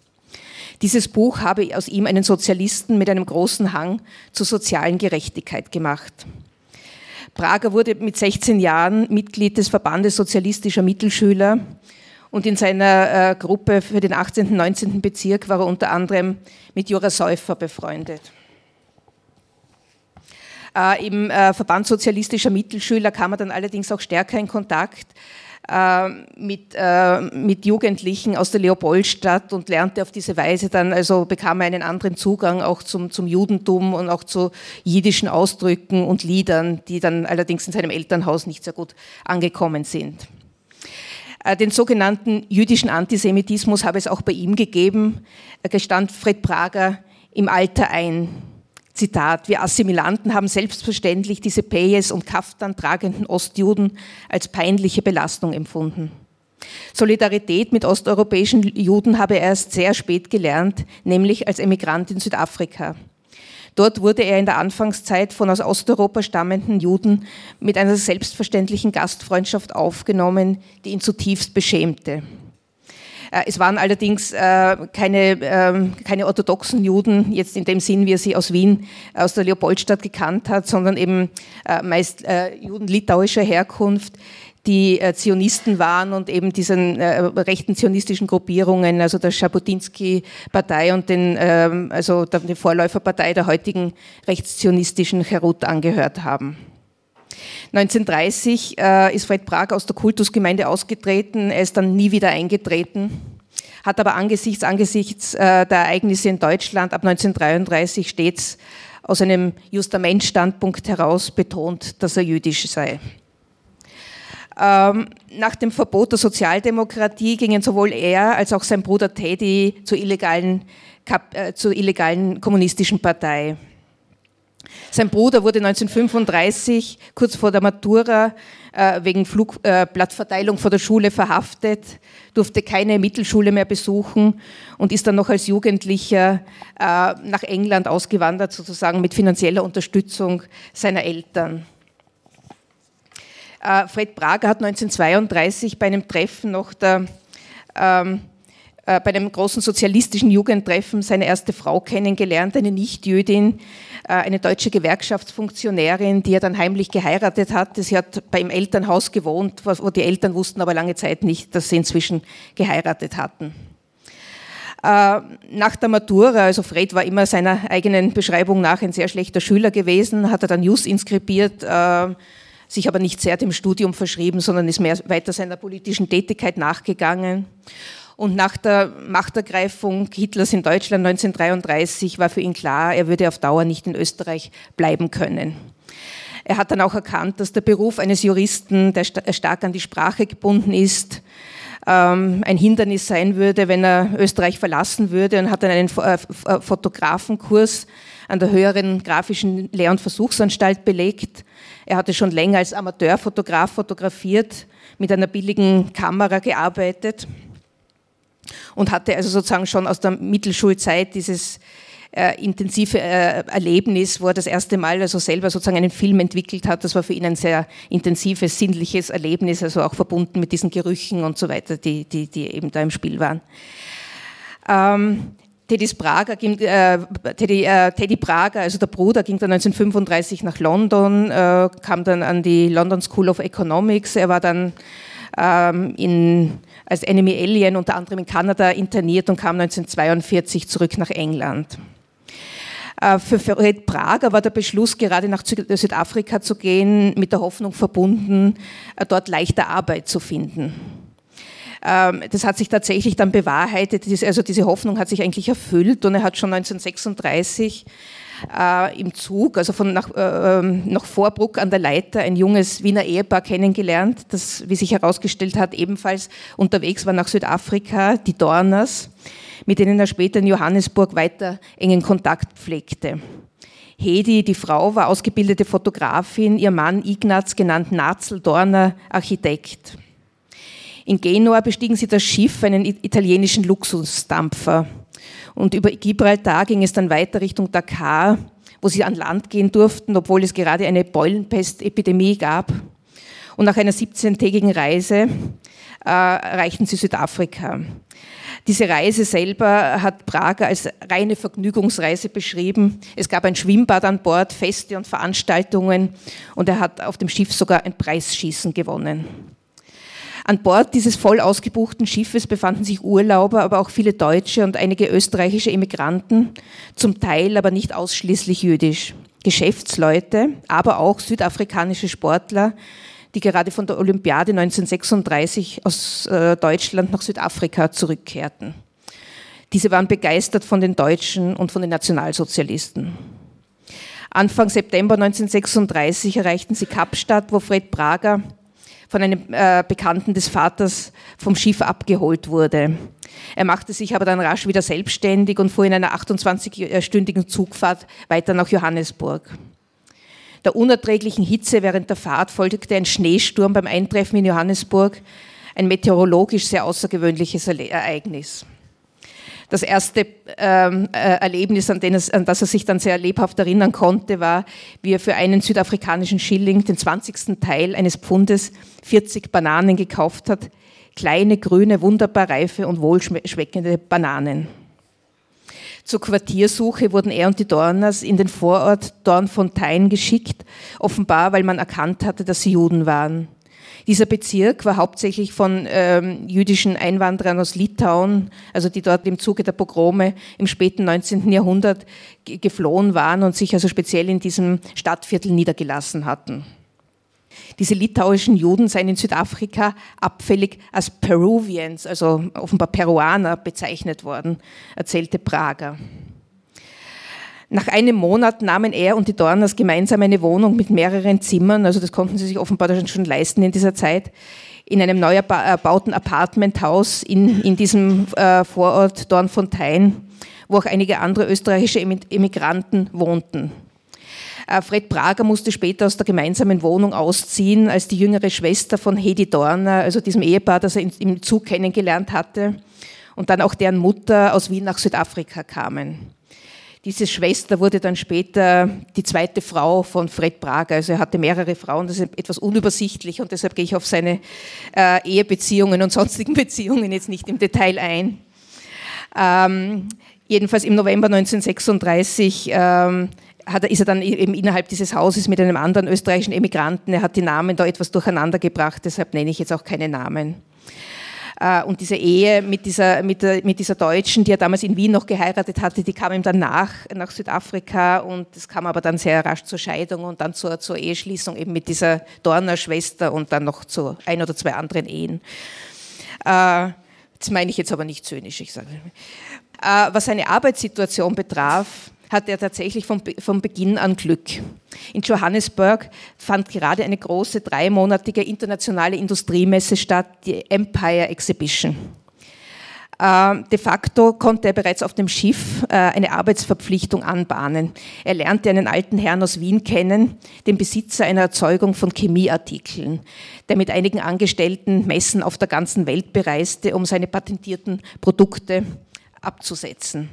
Dieses Buch habe aus ihm einen Sozialisten mit einem großen Hang zur sozialen Gerechtigkeit gemacht. Prager wurde mit 16 Jahren Mitglied des Verbandes sozialistischer Mittelschüler und in seiner äh, Gruppe für den 18. und 19. Bezirk war er unter anderem mit Jura Säufer befreundet. Äh, Im äh, Verband sozialistischer Mittelschüler kam er dann allerdings auch stärker in Kontakt äh, mit, äh, mit Jugendlichen aus der Leopoldstadt und lernte auf diese Weise dann, also bekam er einen anderen Zugang auch zum, zum Judentum und auch zu jiddischen Ausdrücken und Liedern, die dann allerdings in seinem Elternhaus nicht sehr gut angekommen sind. Äh, den sogenannten jüdischen Antisemitismus habe es auch bei ihm gegeben, gestand Fred Prager im Alter ein. Zitat, wir Assimilanten haben selbstverständlich diese Peyes und Kaftan tragenden Ostjuden als peinliche Belastung empfunden. Solidarität mit osteuropäischen Juden habe er erst sehr spät gelernt, nämlich als Emigrant in Südafrika. Dort wurde er in der Anfangszeit von aus Osteuropa stammenden Juden mit einer selbstverständlichen Gastfreundschaft aufgenommen, die ihn zutiefst beschämte. Äh, es waren allerdings äh, keine, ähm, keine orthodoxen Juden, jetzt in dem Sinn, wie er sie aus Wien, aus der Leopoldstadt gekannt hat, sondern eben äh, meist Juden litauischer Herkunft, die Zionisten waren und eben diesen rechten zionistischen Gruppierungen, also der Schabutinsky-Partei und den, ähm, also die Vorläuferpartei der heutigen rechtszionistischen Cherut angehört haben. 1930 äh, ist Fred Prag aus der Kultusgemeinde ausgetreten. Er ist dann nie wieder eingetreten, hat aber angesichts, angesichts äh, der Ereignisse in Deutschland ab 1933 stets aus einem Justament-Standpunkt heraus betont, dass er jüdisch sei. Ähm, nach dem Verbot der Sozialdemokratie gingen sowohl er als auch sein Bruder Teddy zur illegalen, äh, zur illegalen kommunistischen Partei. Sein Bruder wurde 1935 kurz vor der Matura äh, wegen Flugblattverteilung äh, vor der Schule verhaftet, durfte keine Mittelschule mehr besuchen und ist dann noch als Jugendlicher äh, nach England ausgewandert, sozusagen mit finanzieller Unterstützung seiner Eltern. Fred Prager hat 1932 bei einem Treffen noch der, ähm, äh, bei einem großen sozialistischen Jugendtreffen seine erste Frau kennengelernt, eine Nichtjüdin, äh, eine deutsche Gewerkschaftsfunktionärin, die er dann heimlich geheiratet hat. Sie hat bei im Elternhaus gewohnt, wo die Eltern wussten aber lange Zeit nicht, dass sie inzwischen geheiratet hatten. Äh, nach der Matura, also Fred war immer seiner eigenen Beschreibung nach ein sehr schlechter Schüler gewesen, hat er dann Jus inskribiert, sich aber nicht sehr dem Studium verschrieben, sondern ist mehr weiter seiner politischen Tätigkeit nachgegangen. Und nach der Machtergreifung Hitlers in Deutschland 1933 war für ihn klar, er würde auf Dauer nicht in Österreich bleiben können. Er hat dann auch erkannt, dass der Beruf eines Juristen, der stark an die Sprache gebunden ist, ähm, ein Hindernis sein würde, wenn er Österreich verlassen würde und hat dann einen äh, äh, Fotografenkurs an der höheren grafischen Lehr- und Versuchsanstalt belegt. Er hatte schon länger als Amateurfotograf fotografiert, mit einer billigen Kamera gearbeitet und hatte also sozusagen schon aus der Mittelschulzeit dieses äh, intensive äh, Erlebnis, wo er das erste Mal also selber sozusagen einen Film entwickelt hat. Das war für ihn ein sehr intensives, sinnliches Erlebnis, also auch verbunden mit diesen Gerüchen und so weiter, die, die, die eben da im Spiel waren. Ähm, Teddy Prager, äh, Teddy, äh, Teddy Prager, also der Bruder, ging dann 1935 nach London, äh, kam dann an die London School of Economics. Er war dann ähm, in, als Enemy Alien unter anderem in Kanada interniert und kam 1942 zurück nach England. Äh, für Fred Prager war der Beschluss, gerade nach Südafrika zu gehen, mit der Hoffnung verbunden, äh, dort leichter Arbeit zu finden. Ähm, das hat sich tatsächlich dann bewahrheitet, also diese Hoffnung hat sich eigentlich erfüllt und er hat schon 1936 äh, im Zug, also von nach, äh, ähm, nach Vorbruck an der Leiter, ein junges Wiener Ehepaar kennengelernt, das, wie sich herausgestellt hat, ebenfalls unterwegs war nach Südafrika, die Dorners, mit denen er später in Johannesburg weiter engen Kontakt pflegte. Hedi, die Frau, war ausgebildete Fotografin, ihr Mann Ignaz, genannt Natzel Dorner, Architekt. In Genua bestiegen sie das Schiff, einen italienischen Luxusdampfer. Und über Gibraltar ging es dann weiter Richtung Dakar, wo sie an Land gehen durften, obwohl es gerade eine Beulenpestepidemie gab. Und nach einer 17-tägigen Reise äh, erreichten sie Südafrika. Diese Reise selber hat Prager als reine Vergnügungsreise beschrieben. Es gab ein Schwimmbad an Bord, Feste und Veranstaltungen und er hat auf dem Schiff sogar ein Preisschießen gewonnen. An Bord dieses voll ausgebuchten Schiffes befanden sich Urlauber, aber auch viele deutsche und einige österreichische Immigranten, zum Teil aber nicht ausschließlich jüdisch. Geschäftsleute, aber auch südafrikanische Sportler, die gerade von der Olympiade 1936 aus äh, Deutschland nach Südafrika zurückkehrten. Diese waren begeistert von den Deutschen und von den Nationalsozialisten. Anfang September 1936 erreichten sie Kapstadt, wo Fred Prager von einem äh, Bekannten des Vaters vom Schiff abgeholt wurde. Er machte sich aber dann rasch wieder selbstständig und fuhr in einer 28-stündigen Zugfahrt weiter nach Johannesburg. Der unerträglichen Hitze während der Fahrt folgte ein Schneesturm beim Eintreffen in Johannesburg, ein meteorologisch sehr außergewöhnliches Ereignis das erste ähm, äh, Erlebnis, an, es, an, das er sich dann sehr lebhaft erinnern konnte, war, wie er für einen südafrikanischen Schilling, den 20. Teil eines Pfundes, 40 Bananen gekauft hat. Kleine, grüne, wunderbar reife und wohlschmeckende Bananen. Zur Quartiersuche wurden er und die Dorners in den Vorort Dornfontein geschickt, offenbar weil man erkannt hatte, dass sie Juden waren. Dieser Bezirk war hauptsächlich von ähm, jüdischen Einwanderern aus Litauen, also die dort im Zuge der Pogrome im späten 19. Jahrhundert geflohen waren und sich also speziell in diesem Stadtviertel niedergelassen hatten. Diese litauischen Juden seien in Südafrika abfällig als Peruvians, also offenbar Peruaner, bezeichnet worden, erzählte Prager. Nach einem Monat nahmen er und die Dorners gemeinsam eine Wohnung mit mehreren Zimmern, also das konnten sie sich offenbar schon leisten in dieser Zeit, in einem neu erbauten Apartmenthaus in, in diesem äh, Vorort Dornfontein, wo auch einige andere österreichische Emigranten wohnten. Äh, Fred Prager musste später aus der gemeinsamen Wohnung ausziehen, als die jüngere Schwester von Hedi Dorner, also diesem Ehepaar, das er im Zug kennengelernt hatte, und dann auch deren Mutter aus Wien nach Südafrika kamen. Diese Schwester wurde dann später die zweite Frau von Fred Prager. Also er hatte mehrere Frauen, das ist etwas unübersichtlich und deshalb gehe ich auf seine äh, Ehebeziehungen und sonstigen Beziehungen jetzt nicht im Detail ein. Ähm, jedenfalls im November 1936 ähm, hat ist er dann eben innerhalb dieses Hauses mit einem anderen österreichischen Emigranten, er hat die Namen da etwas durcheinander gebracht, deshalb nenne ich jetzt auch keine Namen. Äh, und diese Ehe mit dieser, mit, mit dieser Deutschen, die er damals in Wien noch geheiratet hatte, die kam ihm dann nach, nach Südafrika und es kam aber dann sehr rasch zur Scheidung und dann zur, zur Eheschließung eben mit dieser Dorner Schwester und dann noch zu ein oder zwei anderen Ehen. Äh, das meine ich jetzt aber nicht zynisch, ich sage. Äh, was seine Arbeitssituation betraf, hatte er tatsächlich von, von Beginn an Glück. In Johannesburg fand gerade eine große dreimonatige internationale Industriemesse statt, die Empire Exhibition. Äh, de facto konnte er bereits auf dem Schiff äh, eine Arbeitsverpflichtung anbahnen. Er lernte einen alten Herrn aus Wien kennen, den Besitzer einer Erzeugung von Chemieartikeln, der mit einigen Angestellten Messen auf der ganzen Welt bereiste, um seine patentierten Produkte abzusetzen.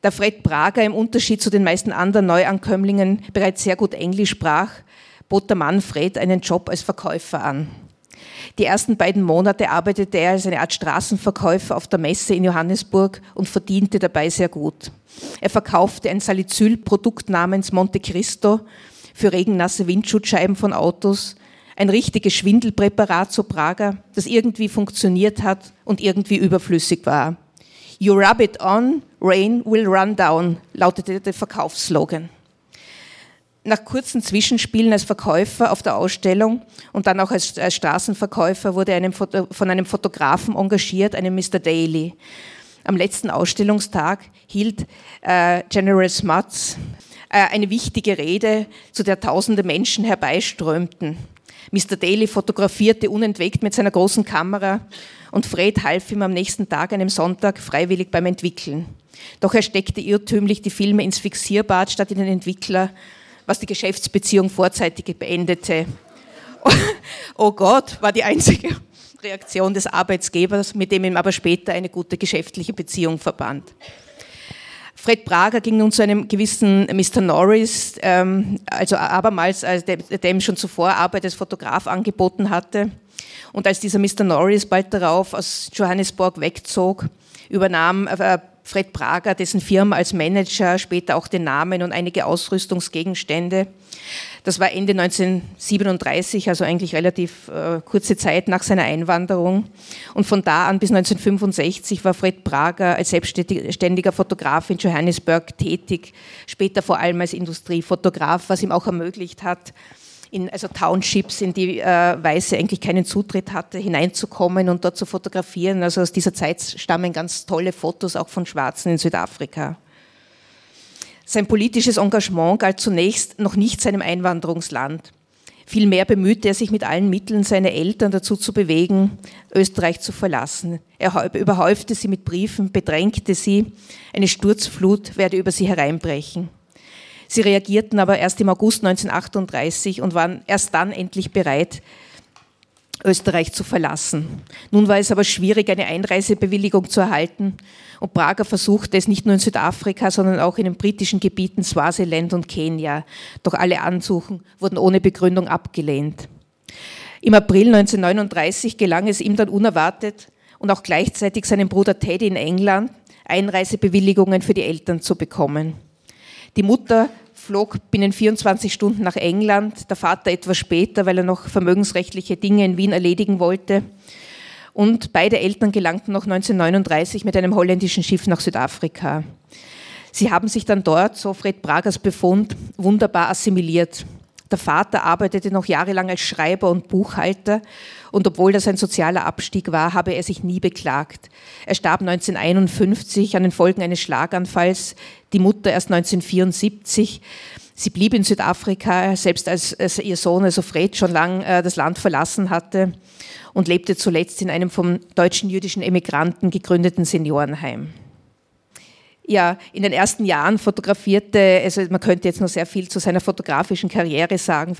Da Fred Prager im Unterschied zu den meisten anderen Neuankömmlingen bereits sehr gut Englisch sprach, bot der Mann Fred einen Job als Verkäufer an. Die ersten beiden Monate arbeitete er als eine Art Straßenverkäufer auf der Messe in Johannesburg und verdiente dabei sehr gut. Er verkaufte ein Salicylprodukt namens Monte Cristo für regennasse Windschutzscheiben von Autos, ein richtiges Schwindelpräparat zu Prager, das irgendwie funktioniert hat und irgendwie überflüssig war. You rub it on, rain will run down, lautete der Verkaufsslogan. Nach kurzen Zwischenspielen als Verkäufer auf der Ausstellung und dann auch als, als Straßenverkäufer wurde er von einem Fotografen engagiert, einem Mr. Daly. Am letzten Ausstellungstag hielt äh, General Smuts äh, eine wichtige Rede, zu der tausende Menschen herbeiströmten. Mr. Daly fotografierte unentwegt mit seiner großen Kamera und Fred half ihm am nächsten Tag, einem Sonntag, freiwillig beim Entwickeln. Doch er steckte irrtümlich die Filme ins Fixierbad statt in den Entwickler, was die Geschäftsbeziehung vorzeitig beendete. oh Gott, war die einzige Reaktion des Arbeitsgebers, mit dem ihm aber später eine gute geschäftliche Beziehung verband. Fred Prager ging nun zu einem gewissen Mr. Norris, ähm, also abermals, also der ihm schon zuvor Arbeit als Fotograf angeboten hatte. Und als dieser Mr. Norris bald darauf aus Johannesburg wegzog, übernahm äh, Fred Prager dessen Firma als Manager, später auch den Namen und einige Ausrüstungsgegenstände. Das war Ende 1937, also eigentlich relativ äh, kurze Zeit nach seiner Einwanderung. Und von da an bis 1965 war Fred Prager als selbstständiger Fotograf in Johannesburg tätig, später vor allem als Industriefotograf, was ihm auch ermöglicht hat, in also Townships, in die äh, Weiße eigentlich keinen Zutritt hatte, hineinzukommen und dort zu fotografieren. Also aus dieser Zeit stammen ganz tolle Fotos auch von Schwarzen in Südafrika. Sein politisches Engagement galt zunächst noch nicht seinem Einwanderungsland. Vielmehr bemühte er sich mit allen Mitteln, seine Eltern dazu zu bewegen, Österreich zu verlassen. Er überhäufte sie mit Briefen, bedrängte sie, eine Sturzflut werde über sie hereinbrechen. Sie reagierten aber erst im August 1938 und waren erst dann endlich bereit, Österreich zu verlassen. Nun war es aber schwierig, eine Einreisebewilligung zu erhalten und Prager versuchte es nicht nur in Südafrika, sondern auch in den britischen Gebieten Swaziland und Kenia. Doch alle Ansuchen wurden ohne Begründung abgelehnt. Im April 1939 gelang es ihm dann unerwartet und auch gleichzeitig seinem Bruder Teddy in England Einreisebewilligungen für die Eltern zu bekommen. Die Mutter flog binnen 24 Stunden nach England, der Vater etwas später, weil er noch vermögensrechtliche Dinge in Wien erledigen wollte. Und beide Eltern gelangten noch 1939 mit einem holländischen Schiff nach Südafrika. Sie haben sich dann dort, so Fred Bragers Befund, wunderbar assimiliert. Der Vater arbeitete noch jahrelang als Schreiber und Buchhalter und obwohl das ein sozialer Abstieg war, habe er sich nie beklagt. Er starb 1951 an den Folgen eines Schlaganfalls, die Mutter erst 1974. Sie blieb in Südafrika, selbst als, als ihr Sohn, also Fred, schon lang äh, das Land verlassen hatte und lebte zuletzt in einem vom deutschen jüdischen Emigranten gegründeten Seniorenheim. Ja, in den ersten Jahren fotografierte, also man könnte jetzt noch sehr viel zu seiner fotografischen Karriere sagen.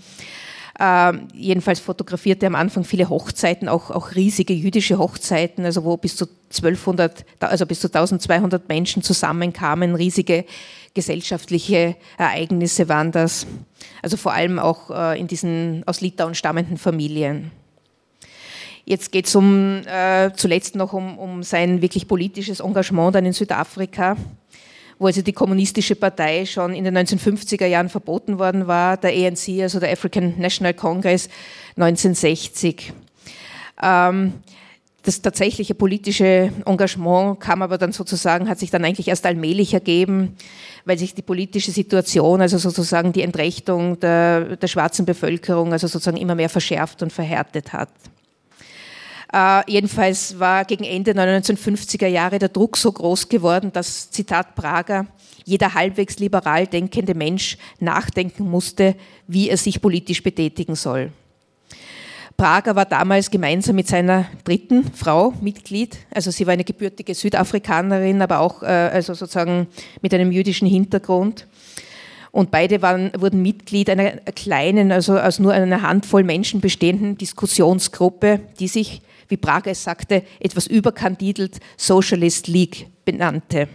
Ähm, jedenfalls fotografierte er am Anfang viele Hochzeiten, auch, auch riesige jüdische Hochzeiten, also wo bis zu 1200, also bis zu 1200 Menschen zusammenkamen, riesige gesellschaftliche Ereignisse waren das. Also vor allem auch äh, in diesen aus Litauen stammenden Familien. Jetzt geht es um, äh, zuletzt noch um, um sein wirklich politisches Engagement dann in Südafrika, wo also die kommunistische Partei schon in den 1950er Jahren verboten worden war, der ANC, also der African National Congress 1960. Ähm, das tatsächliche politische Engagement kam aber dann sozusagen, hat sich dann eigentlich erst allmählich ergeben, weil sich die politische Situation, also sozusagen die Entrechtung der, der schwarzen Bevölkerung, also sozusagen immer mehr verschärft und verhärtet hat. Äh, jedenfalls war gegen Ende der 1950er Jahre der Druck so groß geworden, dass, Zitat Prager, jeder halbwegs liberal denkende Mensch nachdenken musste, wie er sich politisch betätigen soll. Prager war damals gemeinsam mit seiner dritten Frau Mitglied. Also sie war eine gebürtige Südafrikanerin, aber auch äh, also sozusagen mit einem jüdischen Hintergrund. Und beide waren, wurden Mitglied einer kleinen, also aus nur einer Handvoll Menschen bestehenden Diskussionsgruppe, die sich, wie Prager es sagte, etwas überkandidelt Socialist League benannte.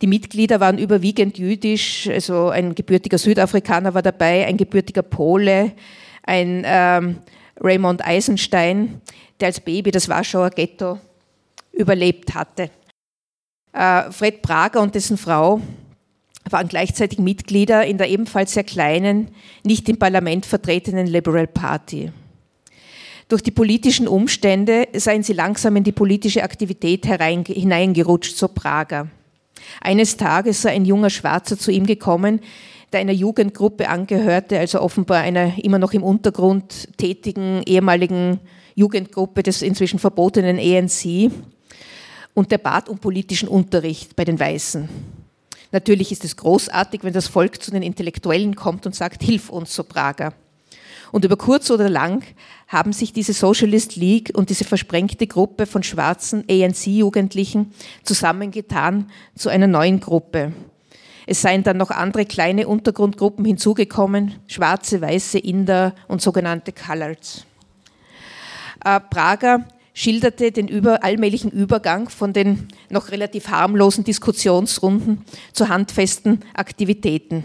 Die Mitglieder waren überwiegend jüdisch, also ein gebürtiger Südafrikaner war dabei, ein gebürtiger Pole, ein ähm, Raymond Eisenstein, der als Baby das Warschauer Ghetto überlebt hatte. Äh, Fred Prager und dessen Frau waren gleichzeitig Mitglieder in der ebenfalls sehr kleinen, nicht im Parlament vertretenen Liberal Party. Durch die politischen Umstände seien sie langsam in die politische Aktivität hineingerutscht, so Prager. Eines Tages sei ein junger Schwarzer zu ihm gekommen, der einer Jugendgruppe angehörte, also offenbar einer immer noch im Untergrund tätigen ehemaligen Jugendgruppe des inzwischen verbotenen ANC. Und der bat um politischen Unterricht bei den Weißen. Natürlich ist es großartig, wenn das Volk zu den Intellektuellen kommt und sagt, hilf uns, so Prager. Und über kurz oder lang haben sich diese Socialist League und diese versprengte Gruppe von schwarzen ANC-Jugendlichen zusammengetan zu einer neuen Gruppe, es seien dann noch andere kleine Untergrundgruppen hinzugekommen, schwarze, weiße, Inder und sogenannte Coloreds. Äh, Prager schilderte den über, allmählichen Übergang von den noch relativ harmlosen Diskussionsrunden zu handfesten Aktivitäten.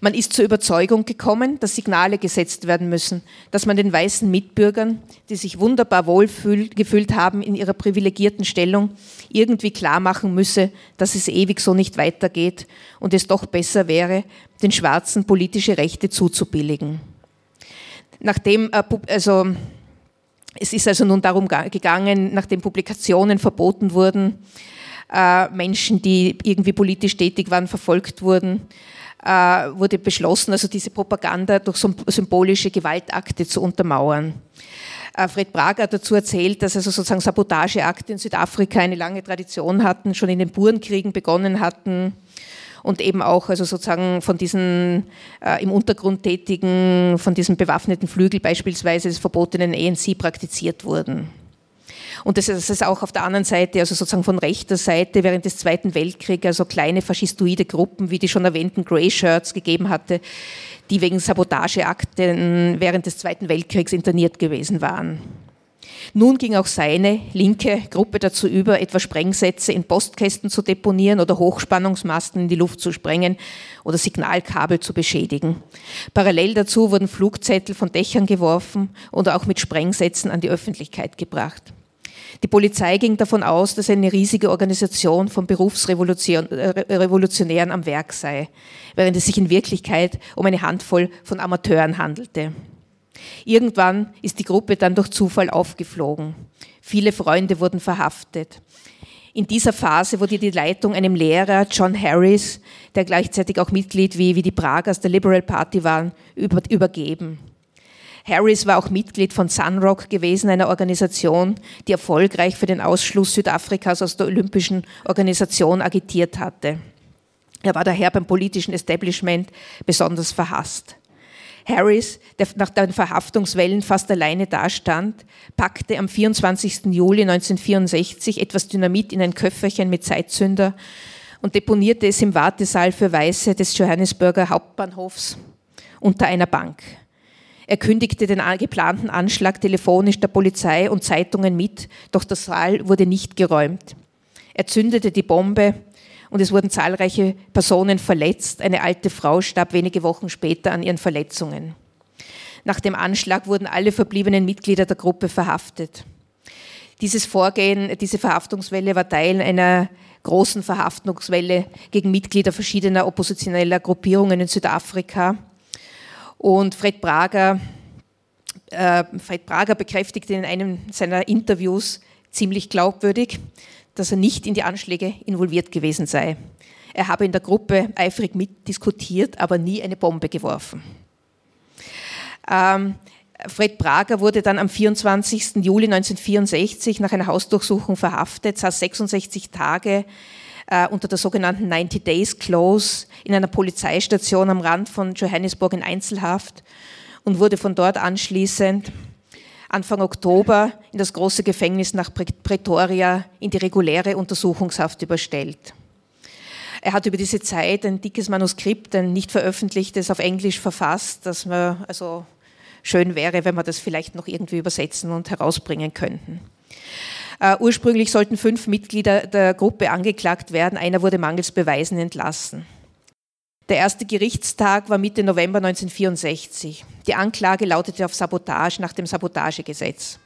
Man ist zur Überzeugung gekommen, dass Signale gesetzt werden müssen, dass man den weißen Mitbürgern, die sich wunderbar wohl gefühlt haben in ihrer privilegierten Stellung, irgendwie klar machen müsse, dass es ewig so nicht weitergeht und es doch besser wäre, den Schwarzen politische Rechte zuzubilligen. Nachdem, äh, also, es ist also nun darum gegangen, nachdem Publikationen verboten wurden, äh, Menschen, die irgendwie politisch tätig waren, verfolgt wurden, wurde beschlossen, also diese Propaganda durch symbolische Gewaltakte zu untermauern. Äh, Fred Prager hat dazu erzählt, dass also sozusagen Sabotageakte in Südafrika eine lange Tradition hatten, schon in den Burenkriegen begonnen hatten und eben auch also sozusagen von diesen äh, im Untergrund tätigen, von diesem bewaffneten Flügel beispielsweise des verbotenen ANC praktiziert wurden. Und das ist auch auf der anderen Seite, also sozusagen von rechter Seite während des Zweiten Weltkriegs, also kleine faschistoide Gruppen, wie die schon erwähnten Grey Shirts gegeben hatte, die wegen Sabotageakten während des Zweiten Weltkriegs interniert gewesen waren. Nun ging auch seine linke Gruppe dazu über, etwa Sprengsätze in Postkästen zu deponieren oder Hochspannungsmasten in die Luft zu sprengen oder Signalkabel zu beschädigen. Parallel dazu wurden Flugzettel von Dächern geworfen oder auch mit Sprengsätzen an die Öffentlichkeit gebracht. Die Polizei ging davon aus, dass eine riesige Organisation von Berufsrevolutionären am Werk sei, während es sich in Wirklichkeit um eine Handvoll von Amateuren handelte. Irgendwann ist die Gruppe dann durch Zufall aufgeflogen. Viele Freunde wurden verhaftet. In dieser Phase wurde die Leitung einem Lehrer, John Harris, der gleichzeitig auch Mitglied wie, wie die Pragers der Liberal Party waren, über, übergeben. Harris war auch Mitglied von Sunrock gewesen, einer Organisation, die erfolgreich für den Ausschluss Südafrikas aus der Olympischen Organisation agitiert hatte. Er war daher beim politischen Establishment besonders verhasst. Harris, der nach den Verhaftungswellen fast alleine dastand, packte am 24. Juli 1964 etwas Dynamit in ein Köfferchen mit Zeitzünder und deponierte es im Wartesaal für Weiße des Johannesburger Hauptbahnhofs unter einer Bank. Er kündigte den geplanten Anschlag telefonisch der Polizei und Zeitungen mit, doch der Saal wurde nicht geräumt. Er zündete die Bombe und es wurden zahlreiche Personen verletzt. Eine alte Frau starb wenige Wochen später an ihren Verletzungen. Nach dem Anschlag wurden alle verbliebenen Mitglieder der Gruppe verhaftet. Dieses Vorgehen, diese Verhaftungswelle war Teil einer großen Verhaftungswelle gegen Mitglieder verschiedener oppositioneller Gruppierungen in Südafrika. Und Fred Prager, äh, Fred Prager bekräftigte in einem seiner Interviews ziemlich glaubwürdig, dass er nicht in die Anschläge involviert gewesen sei. Er habe in der Gruppe eifrig mitdiskutiert, aber nie eine Bombe geworfen. Ähm, Fred Prager wurde dann am 24. Juli 1964 nach einer Hausdurchsuchung verhaftet, saß 66 Tage äh, unter der sogenannten 90 Days Close in einer Polizeistation am Rand von Johannesburg in Einzelhaft und wurde von dort anschließend Anfang Oktober in das große Gefängnis nach Pretoria in die reguläre Untersuchungshaft überstellt. Er hat über diese Zeit ein dickes Manuskript, ein nicht veröffentlichtes, auf Englisch verfasst, das man also schön wäre, wenn wir das vielleicht noch irgendwie übersetzen und herausbringen könnten. Uh, ursprünglich sollten fünf Mitglieder der Gruppe angeklagt werden, einer wurde mangels Beweisen entlassen. Der erste Gerichtstag war Mitte November 1964. Die Anklage lautete auf Sabotage nach dem Sabotagegesetz.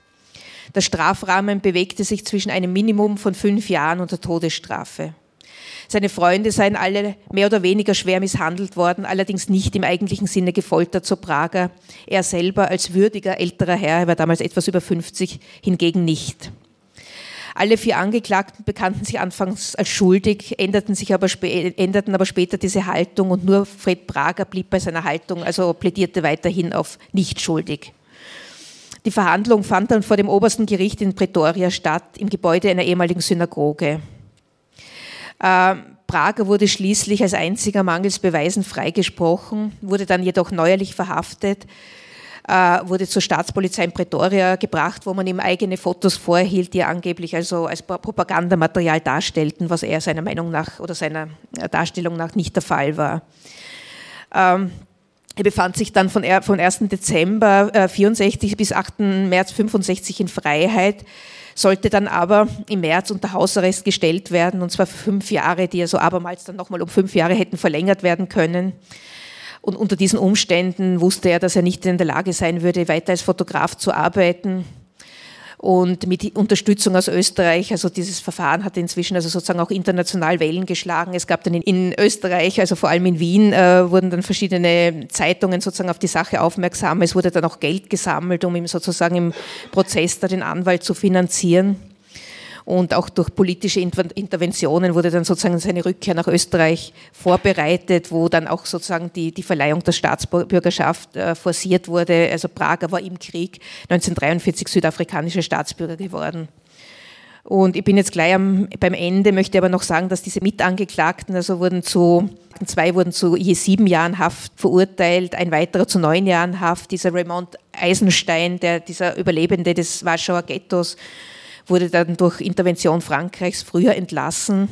Der Strafrahmen bewegte sich zwischen einem Minimum von fünf Jahren und der Todesstrafe. Seine Freunde seien alle mehr oder weniger schwer misshandelt worden, allerdings nicht im eigentlichen Sinne gefoltert, so Prager. Er selber als würdiger älterer Herr, er war damals etwas über 50, hingegen nicht. Alle vier Angeklagten bekannten sich anfangs als schuldig, änderten, sich aber, änderten aber später diese Haltung und nur Fred Prager blieb bei seiner Haltung, also plädierte weiterhin auf nicht schuldig. Die Verhandlung fand dann vor dem obersten Gericht in Pretoria statt, im Gebäude einer ehemaligen Synagoge. Ähm, Prager wurde schließlich als einziger mangels Beweisen freigesprochen, wurde dann jedoch neuerlich verhaftet wurde zur Staatspolizei in Pretoria gebracht, wo man ihm eigene Fotos vorhielt, die er angeblich also als Propagandamaterial darstellten, was er seiner Meinung nach oder seiner Darstellung nach nicht der Fall war. Ähm, er befand sich dann von, von 1. Dezember äh, 64 bis 8. März 65 in Freiheit, sollte dann aber im März unter Hausarrest gestellt werden, und zwar für fünf Jahre, die also abermals dann nochmal um fünf Jahre hätten verlängert werden können. Und unter diesen Umständen wusste er, dass er nicht in der Lage sein würde, weiter als Fotograf zu arbeiten. Und mit Unterstützung aus Österreich, also dieses Verfahren hat inzwischen also sozusagen auch international Wellen geschlagen. Es gab dann in, Österreich, also vor allem in Wien, äh, wurden dann verschiedene Zeitungen sozusagen auf die Sache aufmerksam. Es wurde dann auch Geld gesammelt, um ihm sozusagen im Prozess da den Anwalt zu finanzieren. Und auch durch politische Interventionen wurde dann sozusagen seine Rückkehr nach Österreich vorbereitet, wo dann auch sozusagen die, die Verleihung der Staatsbürgerschaft äh, forciert wurde. Also Prager war im Krieg 1943 südafrikanischer Staatsbürger geworden. Und ich bin jetzt gleich am, beim Ende, möchte aber noch sagen, dass diese Mitangeklagten, also wurden zu, zwei wurden zu je sieben Jahren Haft verurteilt, ein weiterer zu neun Jahren Haft. Dieser Raymond Eisenstein, der, dieser Überlebende des Warschauer Ghettos, wurde dann durch Intervention Frankreichs früher entlassen.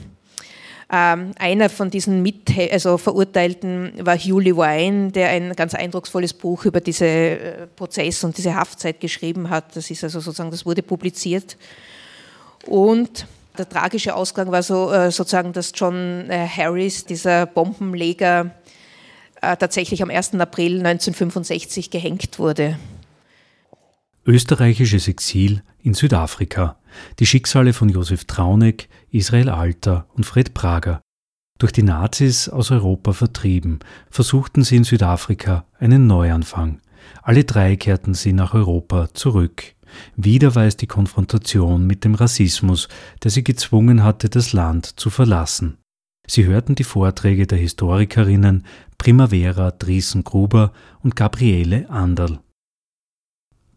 Ähm, einer von diesen Mit also Verurteilten war Hugh Levine, der ein ganz eindrucksvolles Buch über diesen äh, Prozess und diese Haftzeit geschrieben hat. Das ist also sozusagen, das wurde publiziert. Und der tragische Ausgang war so, äh, sozusagen, dass John äh, Harris, dieser Bombenleger, tatsächlich am 1. April 1965 gehängt wurde. Österreichisches Exil in Südafrika. Die Schicksale von Josef Trauneck, Israel Alter und Fred Prager. Durch die Nazis aus Europa vertrieben, versuchten sie in Südafrika einen Neuanfang. Alle drei kehrten sie nach Europa zurück. Wieder war es die Konfrontation mit dem Rassismus, der sie gezwungen hatte, das Land zu verlassen. Sie hörten die Vorträge der Historikerinnen Primavera Driesen-Gruber und Gabriele Anderl.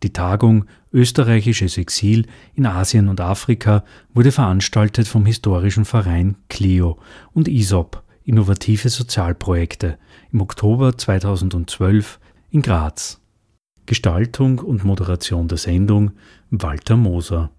Die Tagung Österreichisches Exil in Asien und Afrika wurde veranstaltet vom historischen Verein Clio und ISOP Innovative Sozialprojekte im Oktober 2012 in Graz. Gestaltung und Moderation der Sendung Walter Moser